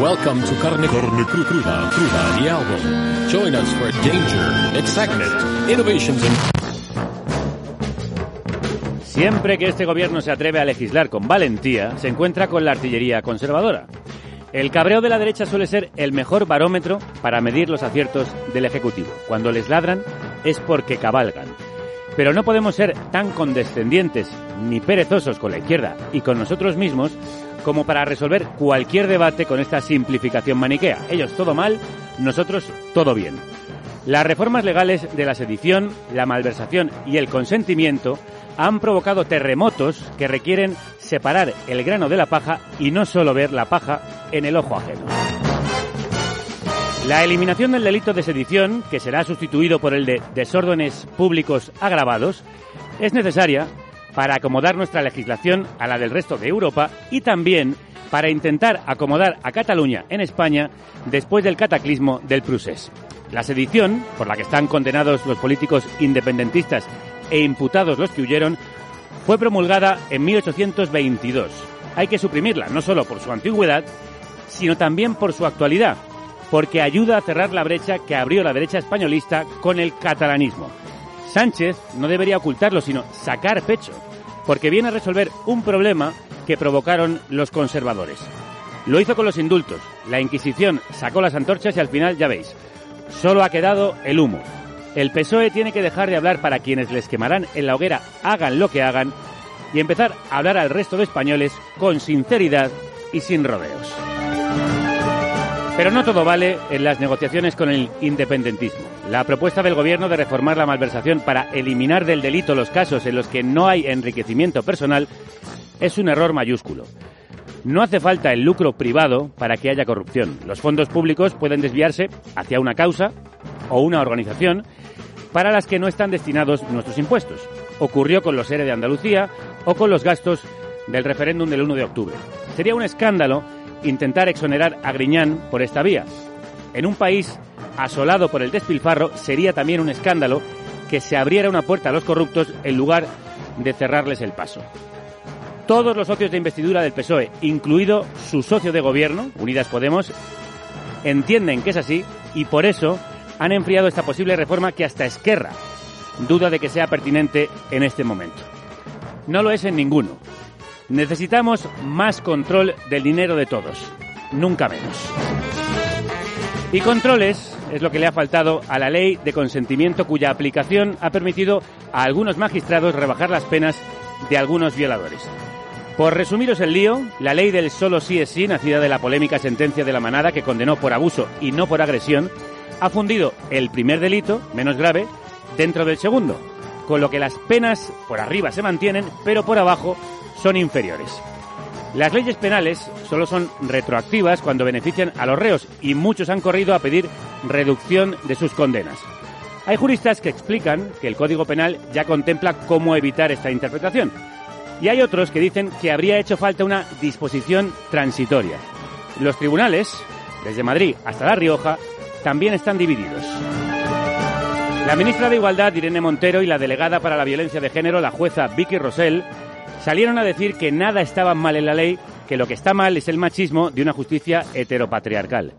Welcome to Carne, Carne Cru- Cruda, Cruda, the album. Join us for danger, excitement, innovations and Siempre que este gobierno se atreve a legislar con valentía, se encuentra con la artillería conservadora. El cabreo de la derecha suele ser el mejor barómetro para medir los aciertos del Ejecutivo. Cuando les ladran es porque cabalgan. Pero no podemos ser tan condescendientes ni perezosos con la izquierda y con nosotros mismos como para resolver cualquier debate con esta simplificación maniquea. Ellos todo mal, nosotros todo bien. Las reformas legales de la sedición, la malversación y el consentimiento han provocado terremotos que requieren separar el grano de la paja y no solo ver la paja en el ojo ajeno. La eliminación del delito de sedición, que será sustituido por el de desórdenes públicos agravados, es necesaria para acomodar nuestra legislación a la del resto de Europa y también para intentar acomodar a Cataluña en España después del cataclismo del Prusés. La sedición, por la que están condenados los políticos independentistas e imputados los que huyeron, fue promulgada en 1822. Hay que suprimirla, no solo por su antigüedad, sino también por su actualidad, porque ayuda a cerrar la brecha que abrió la derecha españolista con el catalanismo. Sánchez no debería ocultarlo, sino sacar pecho, porque viene a resolver un problema que provocaron los conservadores. Lo hizo con los indultos. La Inquisición sacó las antorchas y al final, ya veis, solo ha quedado el humo. El PSOE tiene que dejar de hablar para quienes les quemarán en la hoguera, hagan lo que hagan, y empezar a hablar al resto de españoles con sinceridad y sin rodeos. Pero no todo vale en las negociaciones con el independentismo. La propuesta del Gobierno de reformar la malversación para eliminar del delito los casos en los que no hay enriquecimiento personal es un error mayúsculo. No hace falta el lucro privado para que haya corrupción. Los fondos públicos pueden desviarse hacia una causa o una organización para las que no están destinados nuestros impuestos. Ocurrió con los ERE de Andalucía o con los gastos del referéndum del 1 de octubre. Sería un escándalo intentar exonerar a Griñán por esta vía. En un país asolado por el despilfarro sería también un escándalo que se abriera una puerta a los corruptos en lugar de cerrarles el paso. Todos los socios de investidura del PSOE, incluido su socio de gobierno, Unidas Podemos, entienden que es así y por eso han enfriado esta posible reforma que hasta Esquerra duda de que sea pertinente en este momento. No lo es en ninguno. Necesitamos más control del dinero de todos, nunca menos. Y controles es lo que le ha faltado a la ley de consentimiento cuya aplicación ha permitido a algunos magistrados rebajar las penas de algunos violadores. Por resumiros el lío, la ley del solo sí es sí, nacida de la polémica sentencia de la manada que condenó por abuso y no por agresión, ha fundido el primer delito, menos grave, dentro del segundo, con lo que las penas por arriba se mantienen, pero por abajo son inferiores. Las leyes penales solo son retroactivas cuando benefician a los reos y muchos han corrido a pedir reducción de sus condenas. Hay juristas que explican que el Código Penal ya contempla cómo evitar esta interpretación. Y hay otros que dicen que habría hecho falta una disposición transitoria. Los tribunales, desde Madrid hasta La Rioja, también están divididos. La ministra de Igualdad, Irene Montero, y la delegada para la violencia de género, la jueza Vicky Rosell, salieron a decir que nada estaba mal en la ley, que lo que está mal es el machismo de una justicia heteropatriarcal.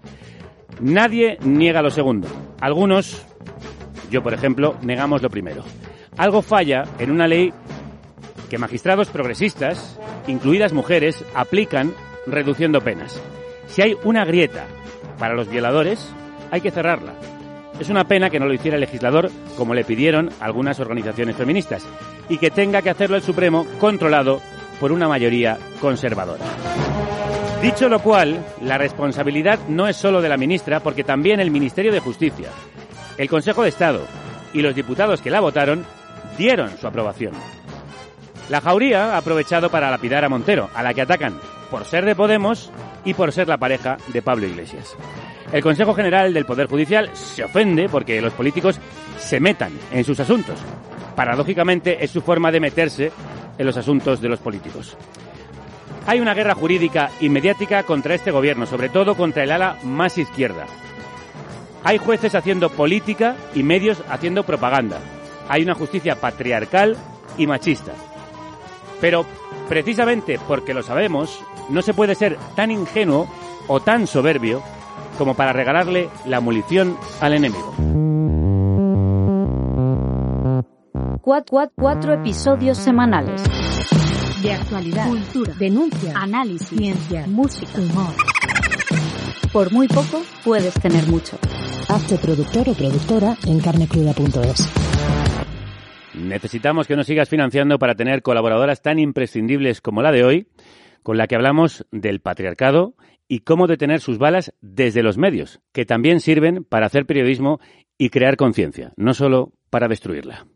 Nadie niega lo segundo. Algunos, yo por ejemplo, negamos lo primero. Algo falla en una ley que magistrados progresistas, incluidas mujeres, aplican reduciendo penas. Si hay una grieta para los violadores, hay que cerrarla. Es una pena que no lo hiciera el legislador como le pidieron algunas organizaciones feministas y que tenga que hacerlo el Supremo controlado por una mayoría conservadora. Dicho lo cual, la responsabilidad no es solo de la ministra, porque también el Ministerio de Justicia, el Consejo de Estado y los diputados que la votaron dieron su aprobación. La jauría ha aprovechado para lapidar a Montero, a la que atacan por ser de Podemos y por ser la pareja de Pablo Iglesias. El Consejo General del Poder Judicial se ofende porque los políticos se metan en sus asuntos. Paradójicamente es su forma de meterse en los asuntos de los políticos. Hay una guerra jurídica y mediática contra este gobierno, sobre todo contra el ala más izquierda. Hay jueces haciendo política y medios haciendo propaganda. Hay una justicia patriarcal y machista. Pero precisamente porque lo sabemos, no se puede ser tan ingenuo o tan soberbio como para regalarle la munición al enemigo. Cuatro, cuatro episodios semanales. De actualidad, cultura, denuncia, análisis, ciencia, música, humor. Por muy poco puedes tener mucho. Hazte productor o productora en carnecruda.es. Necesitamos que nos sigas financiando para tener colaboradoras tan imprescindibles como la de hoy, con la que hablamos del patriarcado y cómo detener sus balas desde los medios, que también sirven para hacer periodismo y crear conciencia, no solo para destruirla.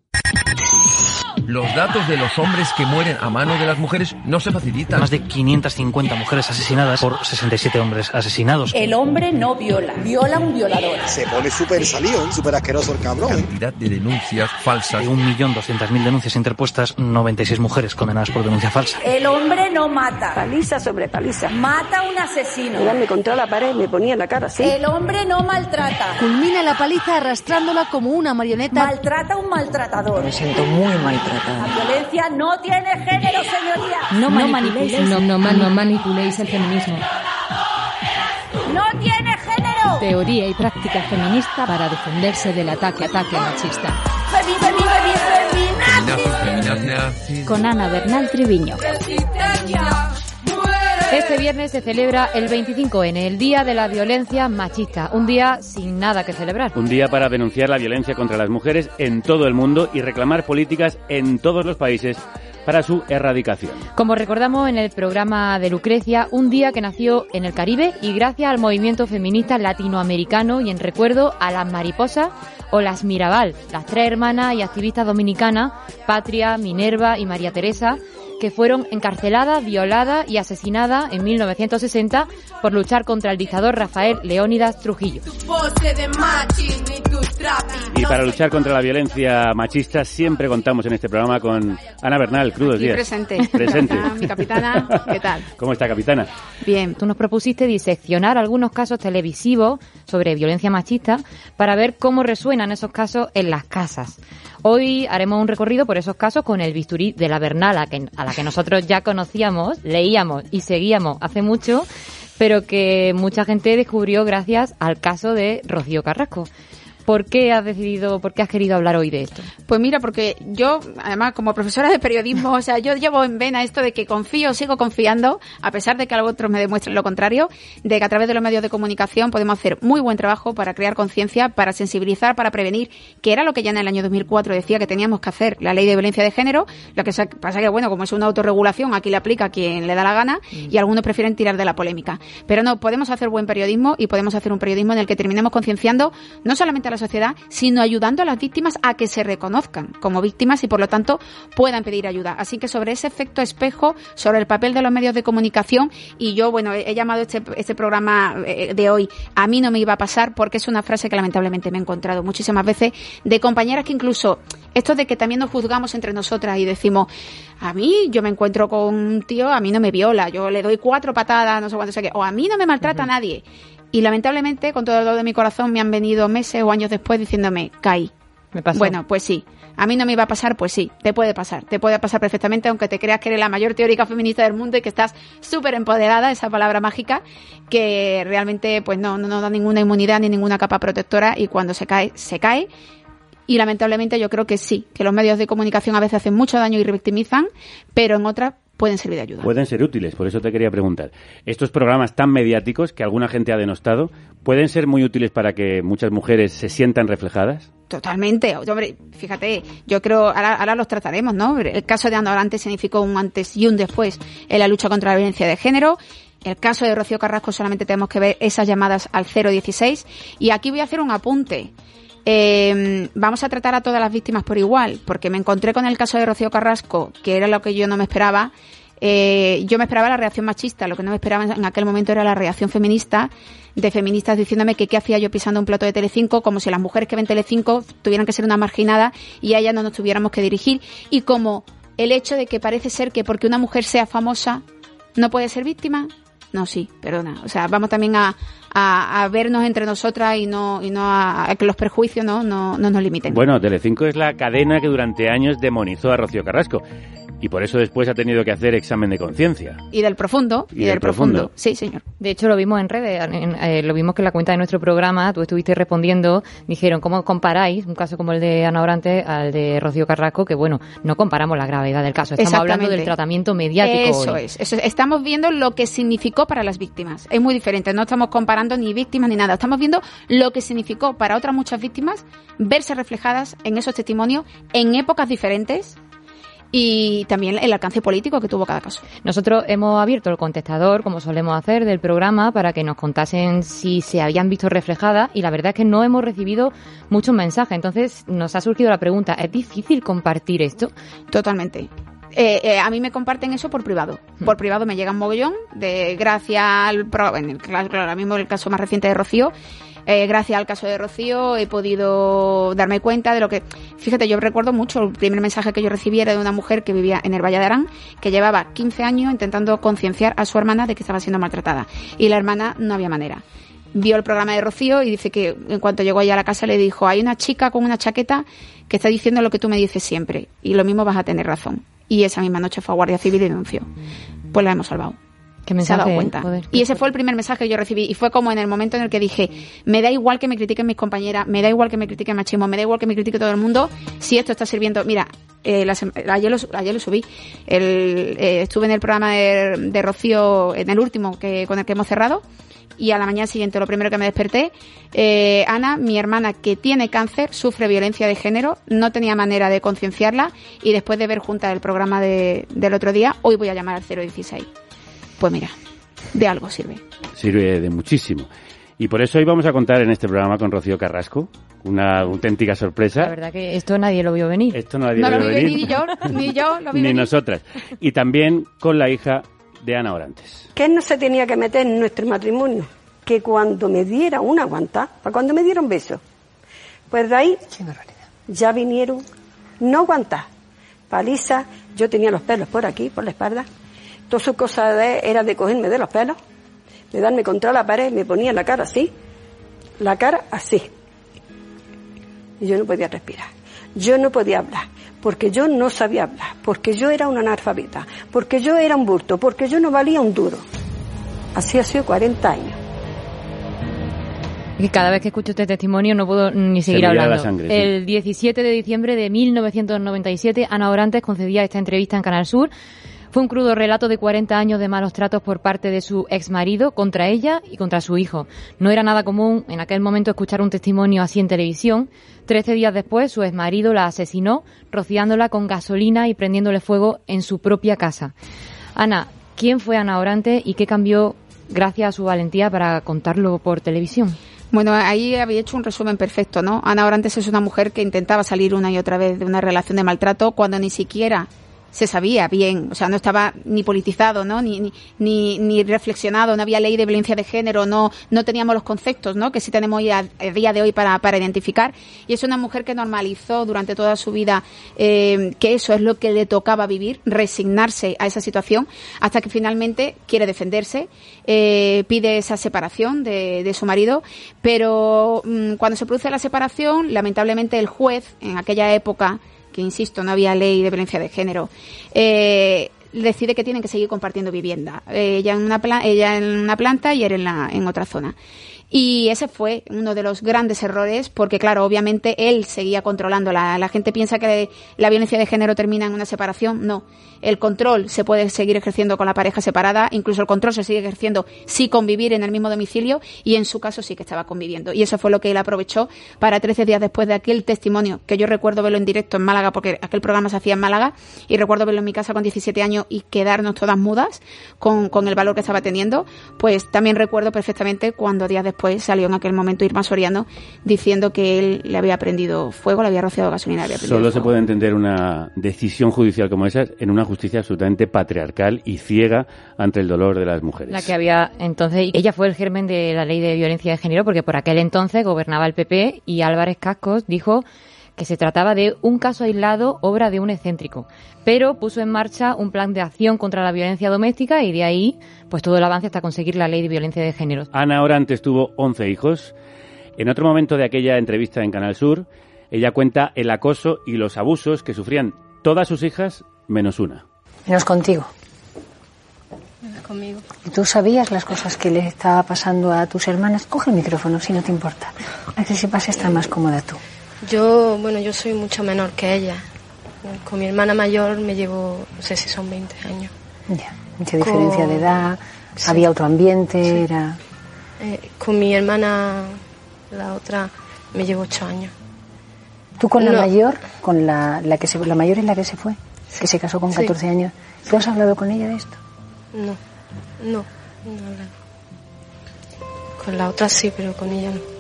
Los datos de los hombres que mueren a mano de las mujeres no se facilitan. Más de 550 mujeres asesinadas por 67 hombres asesinados. El hombre no viola, viola un violador. Se pone súper salión, súper asqueroso el cabrón. Cantidad de denuncias falsas. De 1.200.000 denuncias interpuestas, 96 mujeres condenadas por denuncia falsa. El hombre no mata. Paliza sobre paliza. Mata a un asesino. me contra la pared me ponía la cara así. El hombre no maltrata. Culmina la paliza arrastrándola como una marioneta. Maltrata a un maltratador. Me siento muy maltratada. La violencia no tiene género, señoría. No, manipuléis, no, no, no manipuléis el feminismo. No tiene género. Teoría y práctica feminista para defenderse del ataque ataque machista. Femi, femi, femi, feminazi. Con Ana Bernal Triviño. Este viernes se celebra el 25N, el Día de la Violencia Machista, un día sin nada que celebrar. Un día para denunciar la violencia contra las mujeres en todo el mundo y reclamar políticas en todos los países para su erradicación. Como recordamos en el programa de Lucrecia, un día que nació en el Caribe y gracias al movimiento feminista latinoamericano y en recuerdo a las mariposas o las Mirabal, las tres hermanas y activistas dominicanas, Patria, Minerva y María Teresa, que fueron encarceladas, violadas y asesinadas en 1960 por luchar contra el dictador Rafael Leónidas Trujillo. Y para luchar contra la violencia machista siempre contamos en este programa con Ana Bernal, crudos días. presente. Presente. mi capitana, ¿qué tal? ¿Cómo está, capitana? Bien, tú nos propusiste diseccionar algunos casos televisivos sobre violencia machista para ver cómo resuenan esos casos en las casas. Hoy haremos un recorrido por esos casos con el bisturí de la Bernal, a, que, a la que nosotros ya conocíamos, leíamos y seguíamos hace mucho, pero que mucha gente descubrió gracias al caso de Rocío Carrasco. ¿Por qué has decidido, por qué has querido hablar hoy de esto? Pues mira, porque yo, además, como profesora de periodismo, o sea, yo llevo en vena esto de que confío, sigo confiando, a pesar de que otros me demuestren lo contrario, de que a través de los medios de comunicación podemos hacer muy buen trabajo para crear conciencia, para sensibilizar, para prevenir, que era lo que ya en el año 2004 decía que teníamos que hacer la ley de violencia de género. Lo que pasa que, bueno, como es una autorregulación, aquí le aplica quien le da la gana y algunos prefieren tirar de la polémica. Pero no, podemos hacer buen periodismo y podemos hacer un periodismo en el que terminemos concienciando no solamente a la sociedad, sino ayudando a las víctimas a que se reconozcan como víctimas y por lo tanto puedan pedir ayuda. Así que sobre ese efecto espejo, sobre el papel de los medios de comunicación, y yo, bueno, he llamado este, este programa eh, de hoy A mí no me iba a pasar porque es una frase que lamentablemente me he encontrado muchísimas veces de compañeras que incluso esto de que también nos juzgamos entre nosotras y decimos, a mí yo me encuentro con un tío, a mí no me viola, yo le doy cuatro patadas, no sé cuánto sé qué, o a mí no me maltrata nadie. Y lamentablemente, con todo el dolor de mi corazón, me han venido meses o años después diciéndome, caí. Me pasó. Bueno, pues sí. A mí no me iba a pasar, pues sí, te puede pasar. Te puede pasar perfectamente, aunque te creas que eres la mayor teórica feminista del mundo y que estás súper empoderada, esa palabra mágica, que realmente pues no, no da ninguna inmunidad ni ninguna capa protectora y cuando se cae, se cae. Y lamentablemente yo creo que sí, que los medios de comunicación a veces hacen mucho daño y revictimizan, pero en otras pueden servir de ayuda. Pueden ser útiles, por eso te quería preguntar. Estos programas tan mediáticos que alguna gente ha denostado, ¿pueden ser muy útiles para que muchas mujeres se sientan reflejadas? Totalmente. Hombre, fíjate, yo creo, ahora, ahora los trataremos, ¿no? El caso de Ana Orante significó un antes y un después en la lucha contra la violencia de género. El caso de Rocío Carrasco solamente tenemos que ver esas llamadas al 016. Y aquí voy a hacer un apunte. Eh, vamos a tratar a todas las víctimas por igual, porque me encontré con el caso de Rocío Carrasco, que era lo que yo no me esperaba. Eh, yo me esperaba la reacción machista, lo que no me esperaba en aquel momento era la reacción feminista, de feministas diciéndome que qué hacía yo pisando un plato de Telecinco, como si las mujeres que ven Telecinco tuvieran que ser una marginada y a ellas no nos tuviéramos que dirigir, y como el hecho de que parece ser que porque una mujer sea famosa no puede ser víctima, no, sí, perdona. O sea, vamos también a, a, vernos entre nosotras y no, y no a, que los prejuicios no, no, no nos limiten. Bueno, Telecinco es la cadena que durante años demonizó a Rocío Carrasco y por eso después ha tenido que hacer examen de conciencia. Y del profundo. Y, del, profundo. Sí, señor. De hecho, lo vimos en redes, eh, lo vimos que en la cuenta de nuestro programa, tú estuviste respondiendo, dijeron, ¿cómo comparáis un caso como el de Ana Orante al de Rocío Carrasco? Que bueno, no comparamos la gravedad del caso, estamos hablando del tratamiento mediático. Eso es, eso es, estamos viendo lo que significó para las víctimas. Es muy diferente, no estamos comparando ni víctimas ni nada, estamos viendo lo que significó para otras muchas víctimas verse reflejadas en esos testimonios en épocas diferentes y también el alcance político que tuvo cada caso. Nosotros hemos abierto el contestador, como solemos hacer, del programa para que nos contasen si se habían visto reflejadas y la verdad es que no hemos recibido muchos mensajes. Entonces nos ha surgido la pregunta, ¿es difícil compartir esto? Totalmente. Eh, eh, a mí me comparten eso por privado. Hmm. Por privado me llega un mogollón de gracias al... En el, ahora mismo el caso más reciente de Rocío eh, gracias al caso de Rocío he podido darme cuenta de lo que... Fíjate, yo recuerdo mucho el primer mensaje que yo recibí era de una mujer que vivía en el Valle de Arán, que llevaba 15 años intentando concienciar a su hermana de que estaba siendo maltratada. Y la hermana no había manera vio el programa de Rocío y dice que en cuanto llegó allá a la casa le dijo, hay una chica con una chaqueta que está diciendo lo que tú me dices siempre y lo mismo vas a tener razón. Y esa misma noche fue a Guardia Civil y denunció. Pues la hemos salvado se ha dado cuenta. y ese fue el primer mensaje que yo recibí. Y fue como en el momento en el que dije, me da igual que me critiquen mis compañeras, me da igual que me critiquen machismo, me da igual que me critique todo el mundo, si esto está sirviendo. Mira, eh, ayer, lo, ayer lo subí. El, eh, estuve en el programa de, Rocío, en el último que con el que hemos cerrado. Y a la mañana siguiente, lo primero que me desperté, eh, Ana, mi hermana que tiene cáncer, sufre violencia de género, no tenía manera de concienciarla y después de ver junta el programa de, del otro día, hoy voy a llamar al 016. Pues mira, de algo sirve. Sirve de muchísimo. Y por eso hoy vamos a contar en este programa con Rocío Carrasco, una auténtica sorpresa. La verdad que esto nadie lo vio venir. Esto nadie lo vio venir. Ni yo, ni yo lo vi Ni nosotras. Y también con la hija de Ana Orantes. ¿Qué no se tenía que meter en nuestro matrimonio? Que cuando me diera una aguanta, para cuando me dieron beso, pues de ahí ya vinieron, no aguantar, paliza, yo tenía los pelos por aquí, por la espalda, Todas sus cosas era de cogerme de los pelos, de darme contra la pared, me ponía la cara así, la cara así. Y yo no podía respirar. Yo no podía hablar, porque yo no sabía hablar, porque yo era una analfabeta, porque yo era un burto, porque yo no valía un duro. Así ha sido 40 años. Y cada vez que escucho este testimonio no puedo ni seguir hablando. El 17 de diciembre de 1997, Ana Orantes concedía esta entrevista en Canal Sur. Fue un crudo relato de 40 años de malos tratos por parte de su ex marido contra ella y contra su hijo. No era nada común en aquel momento escuchar un testimonio así en televisión. Trece días después, su ex marido la asesinó, rociándola con gasolina y prendiéndole fuego en su propia casa. Ana, ¿quién fue Ana Orante y qué cambió gracias a su valentía para contarlo por televisión? Bueno, ahí había hecho un resumen perfecto, ¿no? Ana Orantes es una mujer que intentaba salir una y otra vez de una relación de maltrato cuando ni siquiera se sabía bien, o sea, no estaba ni politizado, ¿no? Ni, ni, ni, reflexionado, no había ley de violencia de género, no, no teníamos los conceptos, ¿no? Que sí tenemos a, día de hoy para, para identificar. Y es una mujer que normalizó durante toda su vida eh, que eso es lo que le tocaba vivir, resignarse a esa situación, hasta que finalmente quiere defenderse, eh, pide esa separación de, de su marido, pero mm, cuando se produce la separación, lamentablemente el juez, en aquella época, insisto, no había ley de violencia de género, eh, decide que tienen que seguir compartiendo vivienda. ella, en una ella en una planta y él en, la, en otra zona. Y ese fue uno de los grandes errores, porque claro, obviamente él seguía controlando. La, la gente piensa que la violencia de género termina en una separación. No. El control se puede seguir ejerciendo con la pareja separada, incluso el control se sigue ejerciendo si convivir en el mismo domicilio, y en su caso sí que estaba conviviendo. Y eso fue lo que él aprovechó para 13 días después de aquel testimonio, que yo recuerdo verlo en directo en Málaga, porque aquel programa se hacía en Málaga, y recuerdo verlo en mi casa con 17 años y quedarnos todas mudas con, con el valor que estaba teniendo. Pues también recuerdo perfectamente cuando días después pues salió en aquel momento Irma Soriano diciendo que él le había prendido fuego, le había rociado gasolina. Había Solo se puede entender una decisión judicial como esa en una justicia absolutamente patriarcal y ciega ante el dolor de las mujeres. La que había entonces, ella fue el germen de la ley de violencia de género porque por aquel entonces gobernaba el PP y Álvarez Cascos dijo que se trataba de un caso aislado, obra de un excéntrico, pero puso en marcha un plan de acción contra la violencia doméstica y de ahí pues todo el avance hasta conseguir la ley de violencia de género. Ana Orantes tuvo 11 hijos. En otro momento de aquella entrevista en Canal Sur, ella cuenta el acoso y los abusos que sufrían todas sus hijas menos una. Menos contigo. Menos conmigo. ¿Y tú sabías las cosas que le estaba pasando a tus hermanas? Coge el micrófono si no te importa. A que sepas estar más cómoda tú. Yo, bueno, yo soy mucho menor que ella. Con mi hermana mayor me llevo, no sé si son 20 años. Ya, mucha diferencia de edad, había otro ambiente, era... Eh, con mi hermana, la otra, me llevo 8 años. ¿Tú con la mayor, con la, la que se, la mayor es la que se fue, que se casó con 14 años, ¿tú has hablado con ella de esto? No, no, no he hablado. Con la otra sí, pero con ella no.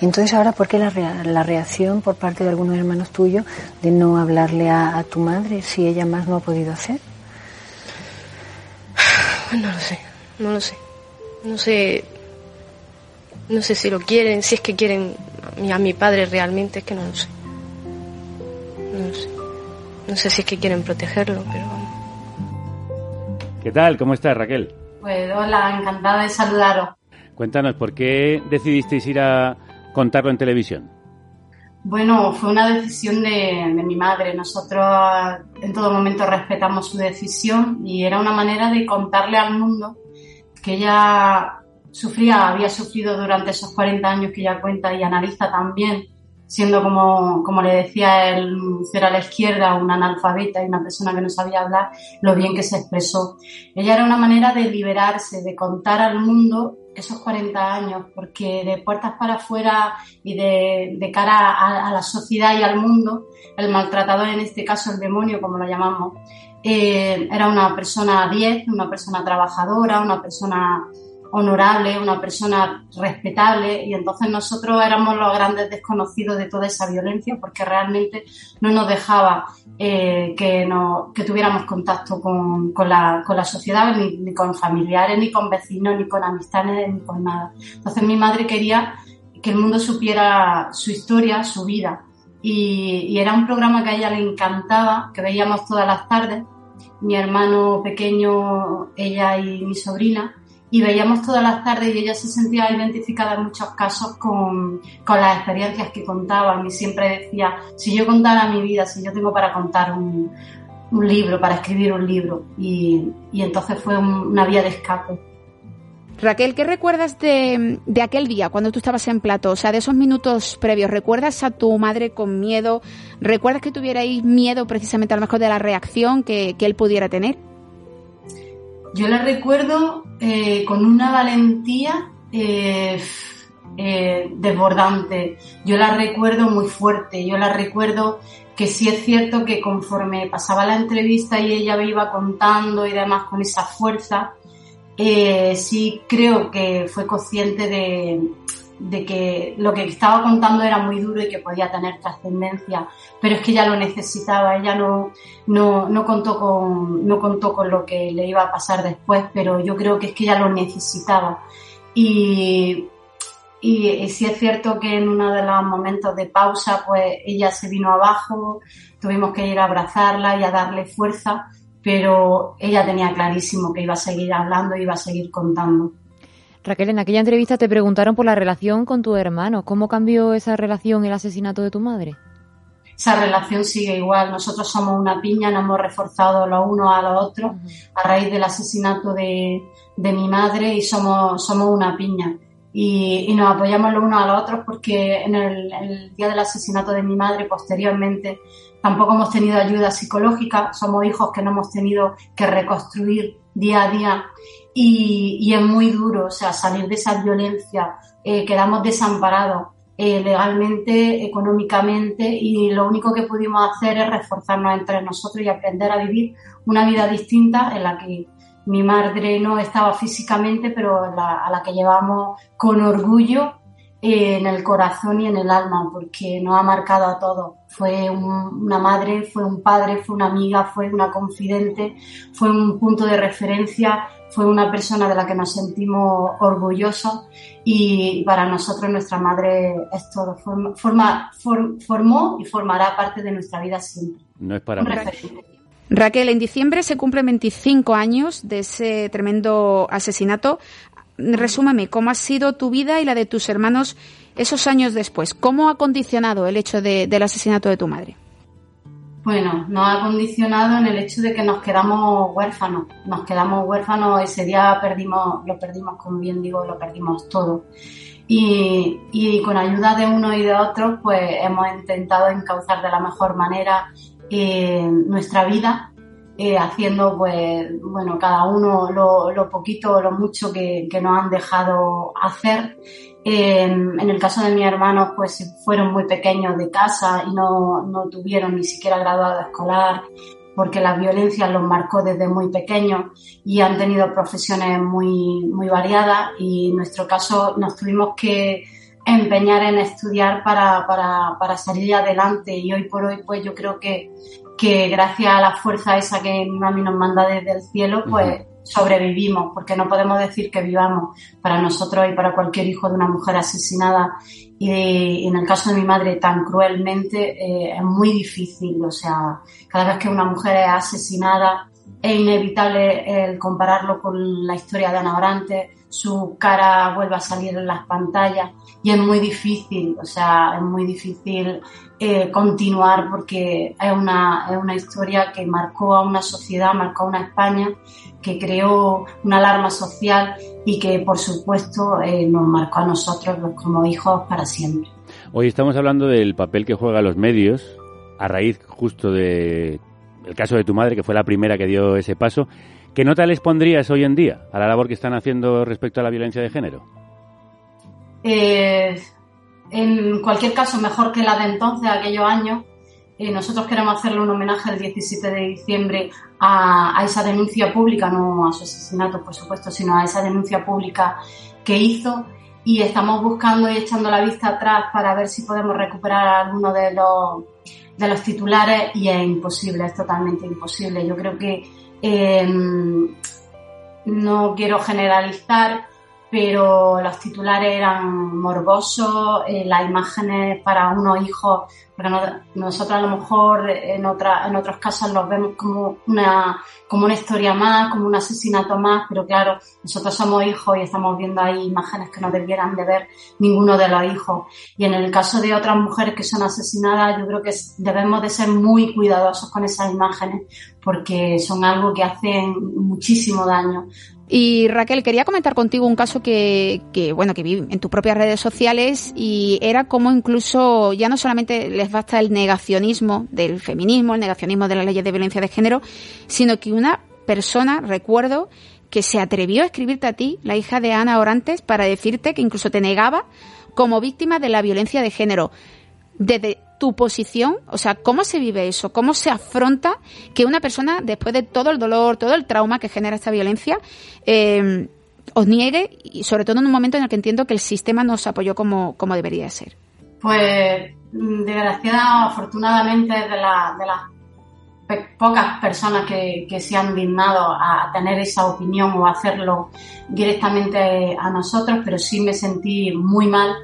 Entonces, ahora, ¿por qué la, la reacción por parte de algunos hermanos tuyos de no hablarle a, a, tu madre si ella más no ha podido hacer? No lo sé, no lo sé. No sé. No sé si lo quieren, si es que quieren a mi, a mi padre realmente, es que no lo sé. No lo sé. No sé si es que quieren protegerlo, pero vamos. ¿Qué tal? ¿Cómo estás, Raquel? Pues hola, encantada de saludaros. Cuéntanos, ¿por qué decidisteis ir a contarlo en televisión? Bueno, fue una decisión de, de, mi madre. Nosotros en todo momento respetamos su decisión y era una manera de contarle al mundo que ella sufría, había sufrido durante esos 40 años que ella cuenta y analiza también, siendo como, como le decía él, ser a la izquierda, una analfabeta y una persona que no sabía hablar, lo bien que se expresó. Ella era una manera de liberarse, de contar al mundo esos 40 años, porque de puertas para afuera y de, cara a, a, la sociedad y al mundo, el maltratador, en este caso el demonio, como lo llamamos, eh, era una persona 10, una persona trabajadora, una persona honorable, una persona respetable y entonces nosotros éramos los grandes desconocidos de toda esa violencia porque realmente no nos dejaba eh, que, no, que tuviéramos contacto con, con, la, con la sociedad, ni, ni, con familiares, ni con vecinos, ni con amistades, ni con nada. Entonces mi madre quería que el mundo supiera su historia, su vida. Y, y era un programa que a ella le encantaba, que veíamos todas las tardes, mi hermano pequeño, ella y mi sobrina, y veíamos todas las tardes y ella se sentía identificada en muchos casos con, con, las experiencias que contaban y siempre decía, si yo contara mi vida, si yo tengo para contar un, un libro, para escribir un libro y, y entonces fue un, una vía de escape. Raquel, ¿qué recuerdas de, de, aquel día cuando tú estabas en plato? O sea, de esos minutos previos, ¿recuerdas a tu madre con miedo? ¿Recuerdas que tuvierais miedo precisamente a lo mejor de la reacción que, que él pudiera tener? Yo la recuerdo eh, con una valentía eh, eh, desbordante. Yo la recuerdo muy fuerte. Yo la recuerdo que sí es cierto que conforme pasaba la entrevista y ella me iba contando y demás con esa fuerza, sí creo que fue consciente de, de que lo que estaba contando era muy duro y que podía tener trascendencia, pero es que ella lo necesitaba, ella no, no, no, contó con, no contó con lo que le iba a pasar después, pero yo creo que es que ella lo necesitaba. Y, y, y sí es cierto que en uno de los momentos de pausa, pues ella se vino abajo, tuvimos que ir a abrazarla y a darle fuerza, pero ella tenía clarísimo que iba a seguir hablando y iba a seguir contando. Raquel, en aquella entrevista te preguntaron por la relación con tu hermano. ¿Cómo cambió esa relación el asesinato de tu madre? esa relación sigue igual. Nosotros somos una piña, nos hemos reforzado los unos a los otros a raíz del asesinato de, de mi madre y somos, somos una piña. Y, y, nos apoyamos los unos a los otros porque en el, el, día del asesinato de mi madre, posteriormente, tampoco hemos tenido ayuda psicológica, somos hijos que no hemos tenido que reconstruir día a día. Y, es muy duro, o sea, salir de esa violencia, eh, quedamos desamparados eh, legalmente, económicamente y lo único que pudimos hacer es reforzarnos entre nosotros y aprender a vivir una vida distinta en la que mi madre no estaba físicamente, pero la, a la que llevamos con orgullo en el corazón y en el alma, porque nos ha marcado a todos. Fue un, una madre, fue un padre, fue una amiga, fue una confidente, fue un punto de referencia, fue una persona de la que nos sentimos orgullosos y para nosotros nuestra madre es todo. Forma, forma, for, formó y formará parte de nuestra vida siempre. No es para Un. Raquel, en diciembre se cumplen 25 años de ese tremendo asesinato. Resúmame, ¿cómo ha sido tu vida y la de tus hermanos esos años después? ¿Cómo ha condicionado el hecho de- del asesinato de tu madre? Bueno, nos ha condicionado en el hecho de que nos quedamos huérfanos. Nos quedamos huérfanos, ese día perdimos, lo perdimos, como bien digo, lo perdimos todo. Y, y con ayuda de uno y de otro, pues hemos intentado encauzar de la mejor manera eh, nuestra vida, eh, haciendo, pues, bueno, cada uno lo, lo poquito o lo mucho que, que nos han dejado hacer. Eh, en el caso de mis hermanos, pues fueron muy pequeños de casa y no, no tuvieron ni siquiera graduado escolar porque la violencia los marcó desde muy pequeños y han tenido profesiones muy, muy variadas y en nuestro caso nos tuvimos que empeñar en estudiar para, para, para salir adelante y hoy por hoy pues yo creo que, que gracias a la fuerza esa que mi mami nos manda desde el cielo pues sobrevivimos porque no podemos decir que vivamos para nosotros y para cualquier hijo de una mujer asesinada. Y, y en el caso de mi madre tan cruelmente eh, es muy difícil o sea cada vez que una mujer es asesinada es inevitable el compararlo con la historia de Ana Orantes su cara vuelve a salir en las pantallas y es muy difícil, o sea, es muy difícil eh, continuar porque es una, es una historia que marcó a una sociedad, marcó a una España, que creó una alarma social y que, por supuesto, eh, nos marcó a nosotros pues, como hijos para siempre. Hoy estamos hablando del papel que juegan los medios a raíz justo de el caso de tu madre, que fue la primera que dio ese paso. ¿Qué nota les pondrías hoy en día a la labor que están haciendo respecto a la violencia de género? Eh, en cualquier caso, mejor que la de entonces, aquellos años. Eh, nosotros queremos hacerle un homenaje el 17 de diciembre a, esa denuncia pública, no a su asesinato, por supuesto, sino a esa denuncia pública que hizo. Y estamos buscando y echando la vista atrás para ver si podemos recuperar alguno de los, de los titulares y es imposible, es totalmente imposible. Yo creo que eh, no quiero generalizar, pero los titulares eran morbosos, eh, las imágenes para unos hijos, porque no, nosotros a lo mejor en, otra, en otros casos los vemos como una, como una historia más, como un asesinato más, pero claro, nosotros somos hijos y estamos viendo ahí imágenes que no debieran de ver ninguno de los hijos. Y en el caso de otras mujeres que son asesinadas, yo creo que debemos de ser muy cuidadosos con esas imágenes, porque son algo que hacen muchísimo daño. Y Raquel, quería comentar contigo un caso que, que, bueno, que vi en tus propias redes sociales y era como incluso ya no solamente les basta el negacionismo del feminismo, el negacionismo de las leyes de violencia de género, sino que una persona, recuerdo, que se atrevió a escribirte a ti, la hija de Ana Orantes, para decirte que incluso te negaba como víctima de la violencia de género. Desde tu posición, o sea, ¿cómo se vive eso? ¿Cómo se afronta que una persona, después de todo el dolor, todo el trauma que genera esta violencia, eh, os niegue, y sobre todo en un momento en el que entiendo que el sistema no os apoyó como, como debería ser? Pues, desgraciadamente, afortunadamente, de, la, de las pocas personas que, que, se han dignado a tener esa opinión o a hacerlo directamente a nosotros, pero sí me sentí muy mal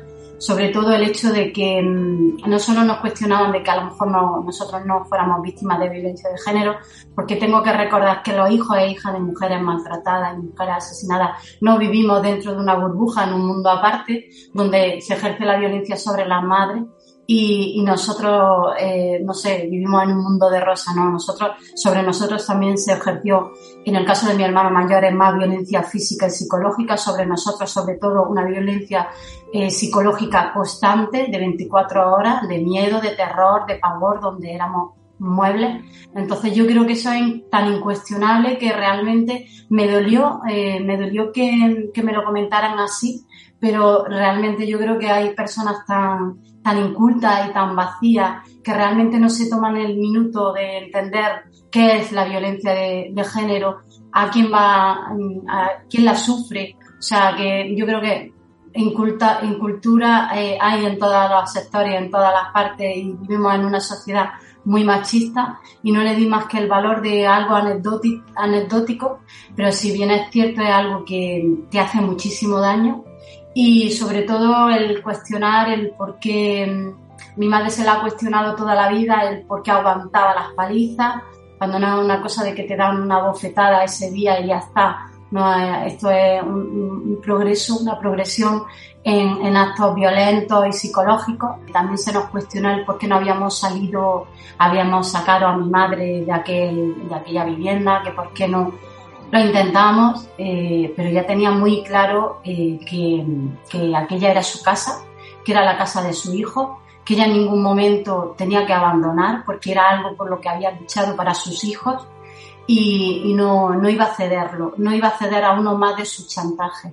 sobre todo el hecho de que no solo nos cuestionaban de que a lo mejor no, nosotros no fuéramos víctimas de violencia de género, porque tengo que recordar que los hijos e hijas de mujeres maltratadas y mujeres asesinadas no vivimos dentro de una burbuja en un mundo aparte donde se ejerce la violencia sobre las madres y, nosotros, eh, no sé, vivimos en un mundo de rosa, ¿no? Nosotros, sobre nosotros también se ejerció, en el caso de mi hermano mayor, es más violencia física y psicológica, sobre nosotros, sobre todo, una violencia eh, psicológica constante de 24 horas, de miedo, de terror, de pavor, donde éramos muebles. Entonces yo creo que eso es tan incuestionable que realmente me dolió, eh, me dolió que, que me lo comentaran así, pero realmente yo creo que hay personas tan, tan incultas y tan vacías que realmente no se toman el minuto de entender qué es la violencia de, género, a quién va, a quién la sufre. O sea, que yo creo que en, cultura eh, hay en todos los sectores, en todas las partes y vivimos en una sociedad muy machista y no le di más que el valor de algo anecdótico, anecdótico pero si bien es cierto es algo que te hace muchísimo daño y sobre todo el cuestionar el por qué mm, mi madre se la ha cuestionado toda la vida, el por qué aguantaba las palizas, cuando no es una cosa de que te dan una bofetada ese día y ya está. No, esto es un, progreso, una progresión en, en, actos violentos y psicológicos. También se nos cuestiona el por qué no habíamos salido, habíamos sacado a mi madre de, aquel, de aquella vivienda, que por qué no lo intentamos, eh, pero ya tenía muy claro eh, que, que, aquella era su casa, que era la casa de su hijo, que ella en ningún momento tenía que abandonar porque era algo por lo que había luchado para sus hijos y, y no, no, iba a cederlo, no iba a ceder a uno más de su chantaje.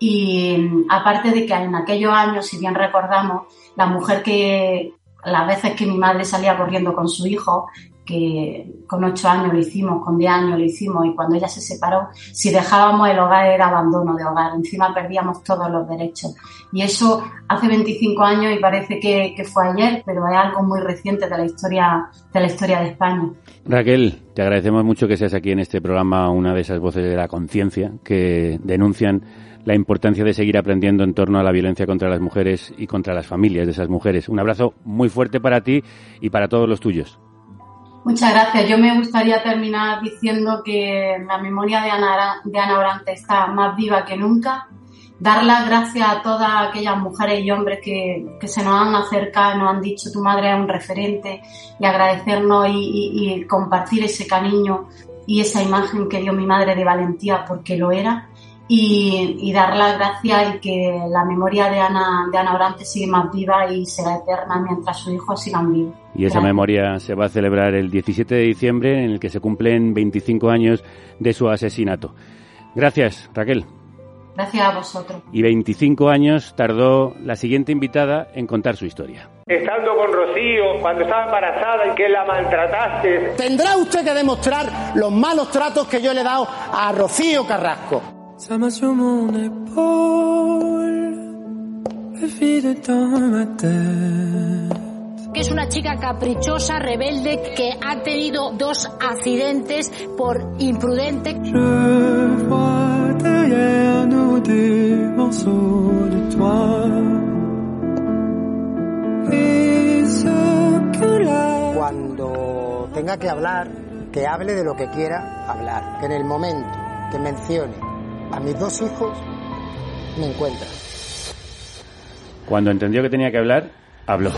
Y aparte de que en aquellos años, si bien recordamos, la mujer que las veces que mi madre salía corriendo con su hijo, que con ocho años lo hicimos, con diez años lo hicimos y cuando ella se separó, si dejábamos el hogar era abandono de hogar, encima perdíamos todos los derechos. Y eso hace 25 años y parece que, fue ayer, pero es algo muy reciente de la historia de la historia de España. Raquel, te agradecemos mucho que seas aquí en este programa una de esas voces de la conciencia que denuncian la importancia de seguir aprendiendo en torno a la violencia contra las mujeres y contra las familias de esas mujeres. Un abrazo muy fuerte para ti y para todos los tuyos. Muchas gracias. Yo me gustaría terminar diciendo que la memoria de Ana, de Ana Orante está más viva que nunca. Dar las gracias a todas aquellas mujeres y hombres que, se nos han acercado, nos han dicho tu madre es un referente y agradecernos y compartir ese cariño y esa imagen que dio mi madre de valentía porque lo era y, dar las gracias y que la memoria de Ana, de Ana Orante sigue más viva y será eterna mientras sus hijos sigan vivos. Y esa memoria se va a celebrar el 17 de diciembre en el que se cumplen 25 años de su asesinato. Gracias, Raquel. Gracias a vosotros. Y 25 años tardó la siguiente invitada en contar su historia. Estando con Rocío, cuando estaba embarazada y que la maltrataste. Tendrá usted que demostrar los malos tratos que yo le he dado a Rocío Carrasco. Que es una chica caprichosa, rebelde, que ha tenido dos accidentes por imprudente. Cuando tenga que hablar, que hable de lo que quiera hablar, que en el momento que mencione a mis dos hijos me encuentra. Cuando entendió que tenía que hablar, habló.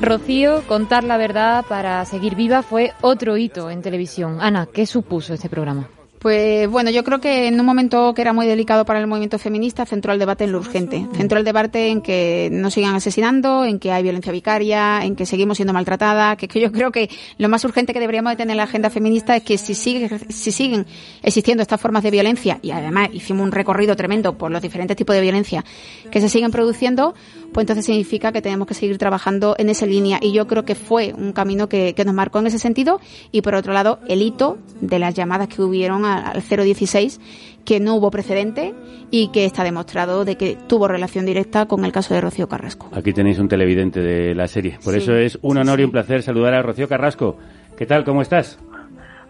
Rocío, contar la verdad para seguir viva fue otro hito en televisión. Ana, ¿qué supuso este programa? Pues bueno, yo creo que en un momento que era muy delicado para el movimiento feminista, centró el debate en lo urgente. Centró el debate en que nos sigan asesinando, en que hay violencia vicaria, en que seguimos siendo maltratadas, que, que yo creo que lo más urgente que deberíamos de tener en la agenda feminista es que si, sigue, si siguen existiendo estas formas de violencia, y además hicimos un recorrido tremendo por los diferentes tipos de violencia que se siguen produciendo, pues entonces significa que tenemos que seguir trabajando en esa línea. Y yo creo que fue un camino que, que nos marcó en ese sentido. Y por otro lado, el hito de las llamadas que hubieron al 016 que no hubo precedente y que está demostrado de que tuvo relación directa con el caso de Rocío Carrasco. Aquí tenéis un televidente de la serie. Por eso es un honor y un placer saludar a Rocío Carrasco. ¿Qué tal? ¿Cómo estás?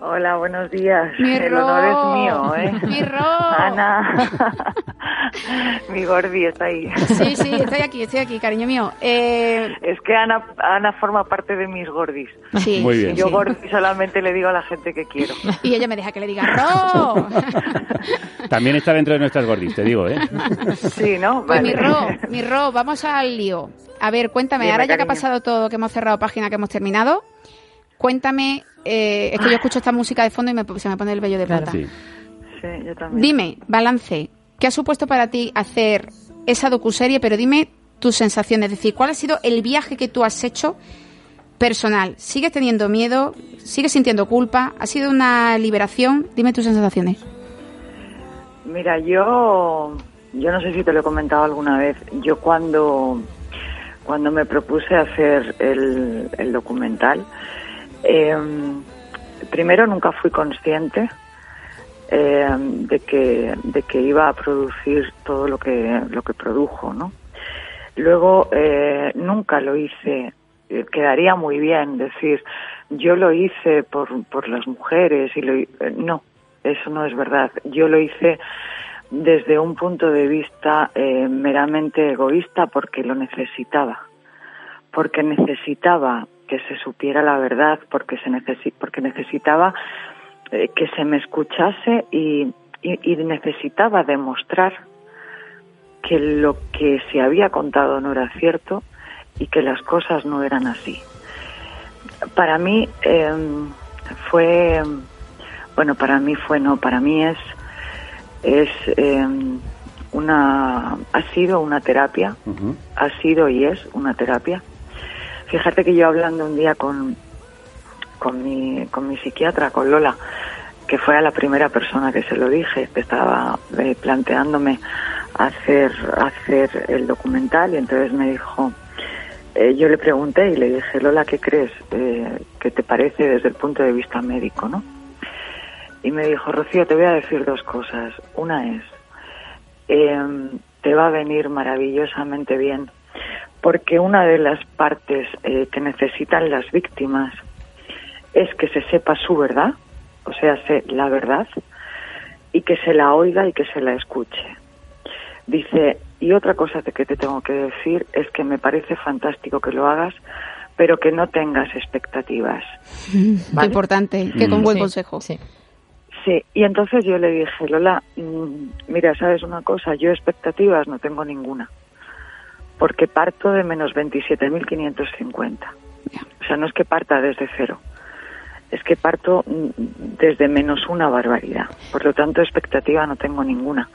Hola, buenos días. Mi El Ro. honor es mío, ¿eh? Mi Ro. Ana, mi Gordi está ahí. Sí, sí, estoy aquí, estoy aquí, cariño mío. Eh, Es que Ana, Ana forma parte de mis Gordis. Sí, Muy bien. Yo sí. Gordi solamente le digo a la gente que quiero. y ella me deja que le diga ¡Ro! También está dentro de nuestras gordis, te digo, ¿eh? Sí, ¿no? Pues Vale. mi Ro, mi Ro, vamos al lío. A ver, cuéntame, Dime, ahora ya que ha pasado todo, que hemos cerrado página, que hemos terminado, cuéntame, eh, es que yo escucho esta música de fondo y me- se me pone el vello de punta. Sí. Sí, yo también. Dime, balance, ¿qué ha supuesto para ti hacer esa docuserie? Pero dime tus sensaciones, es decir, ¿cuál ha sido el viaje que tú has hecho personal? ¿Sigues teniendo miedo? ¿Sigues sintiendo culpa? ¿Ha sido una liberación? Dime tus sensaciones. Mira, yo, yo no sé si te lo he comentado alguna vez. Yo cuando, cuando me propuse hacer el, el documental, eh, primero nunca fui consciente eh, de que de que iba a producir todo lo que lo que produjo, ¿no? Luego eh, nunca lo hice. eh, Quedaría muy bien decir yo lo hice por por las mujeres y lo eh, no eso no es verdad. Yo lo hice desde un punto de vista eh, meramente egoísta porque lo necesitaba, porque necesitaba que se supiera la verdad, porque se necesi porque necesitaba eh, que se me escuchase y, y, y necesitaba demostrar que lo que se había contado no era cierto y que las cosas no eran así. Para mí eh, fue, bueno, para mí fue no, para mí es, es eh, una, ha sido una terapia, ha sido y es una terapia. Fíjate que yo hablando un día con, con mi, con mi psiquiatra, con Lola, que fue a la primera persona que se lo dije, que estaba eh, planteándome hacer, hacer el documental y entonces me dijo, eh, yo le pregunté y le dije, Lola, ¿qué crees? Eh, ¿Qué te parece desde el punto de vista médico, no? Y me dijo, Rocío, te voy a decir dos cosas. Una es, eh, te va a venir maravillosamente bien, porque una de las partes eh, que necesitan las víctimas es que se sepa su verdad, o sea, se- la verdad, y que se la oiga y que se la escuche. Dice, y otra cosa de que te tengo que decir es que me parece fantástico que lo hagas, pero que no tengas expectativas. Qué importante, que con Mm. buen Sí, consejo. Sí, y entonces yo le dije, Lola, mm, mira, ¿sabes una cosa? Yo expectativas no tengo ninguna, porque parto de menos 27.550. O sea, no es que parta desde cero, es que parto desde menos una barbaridad. Por lo tanto, expectativa no tengo ninguna.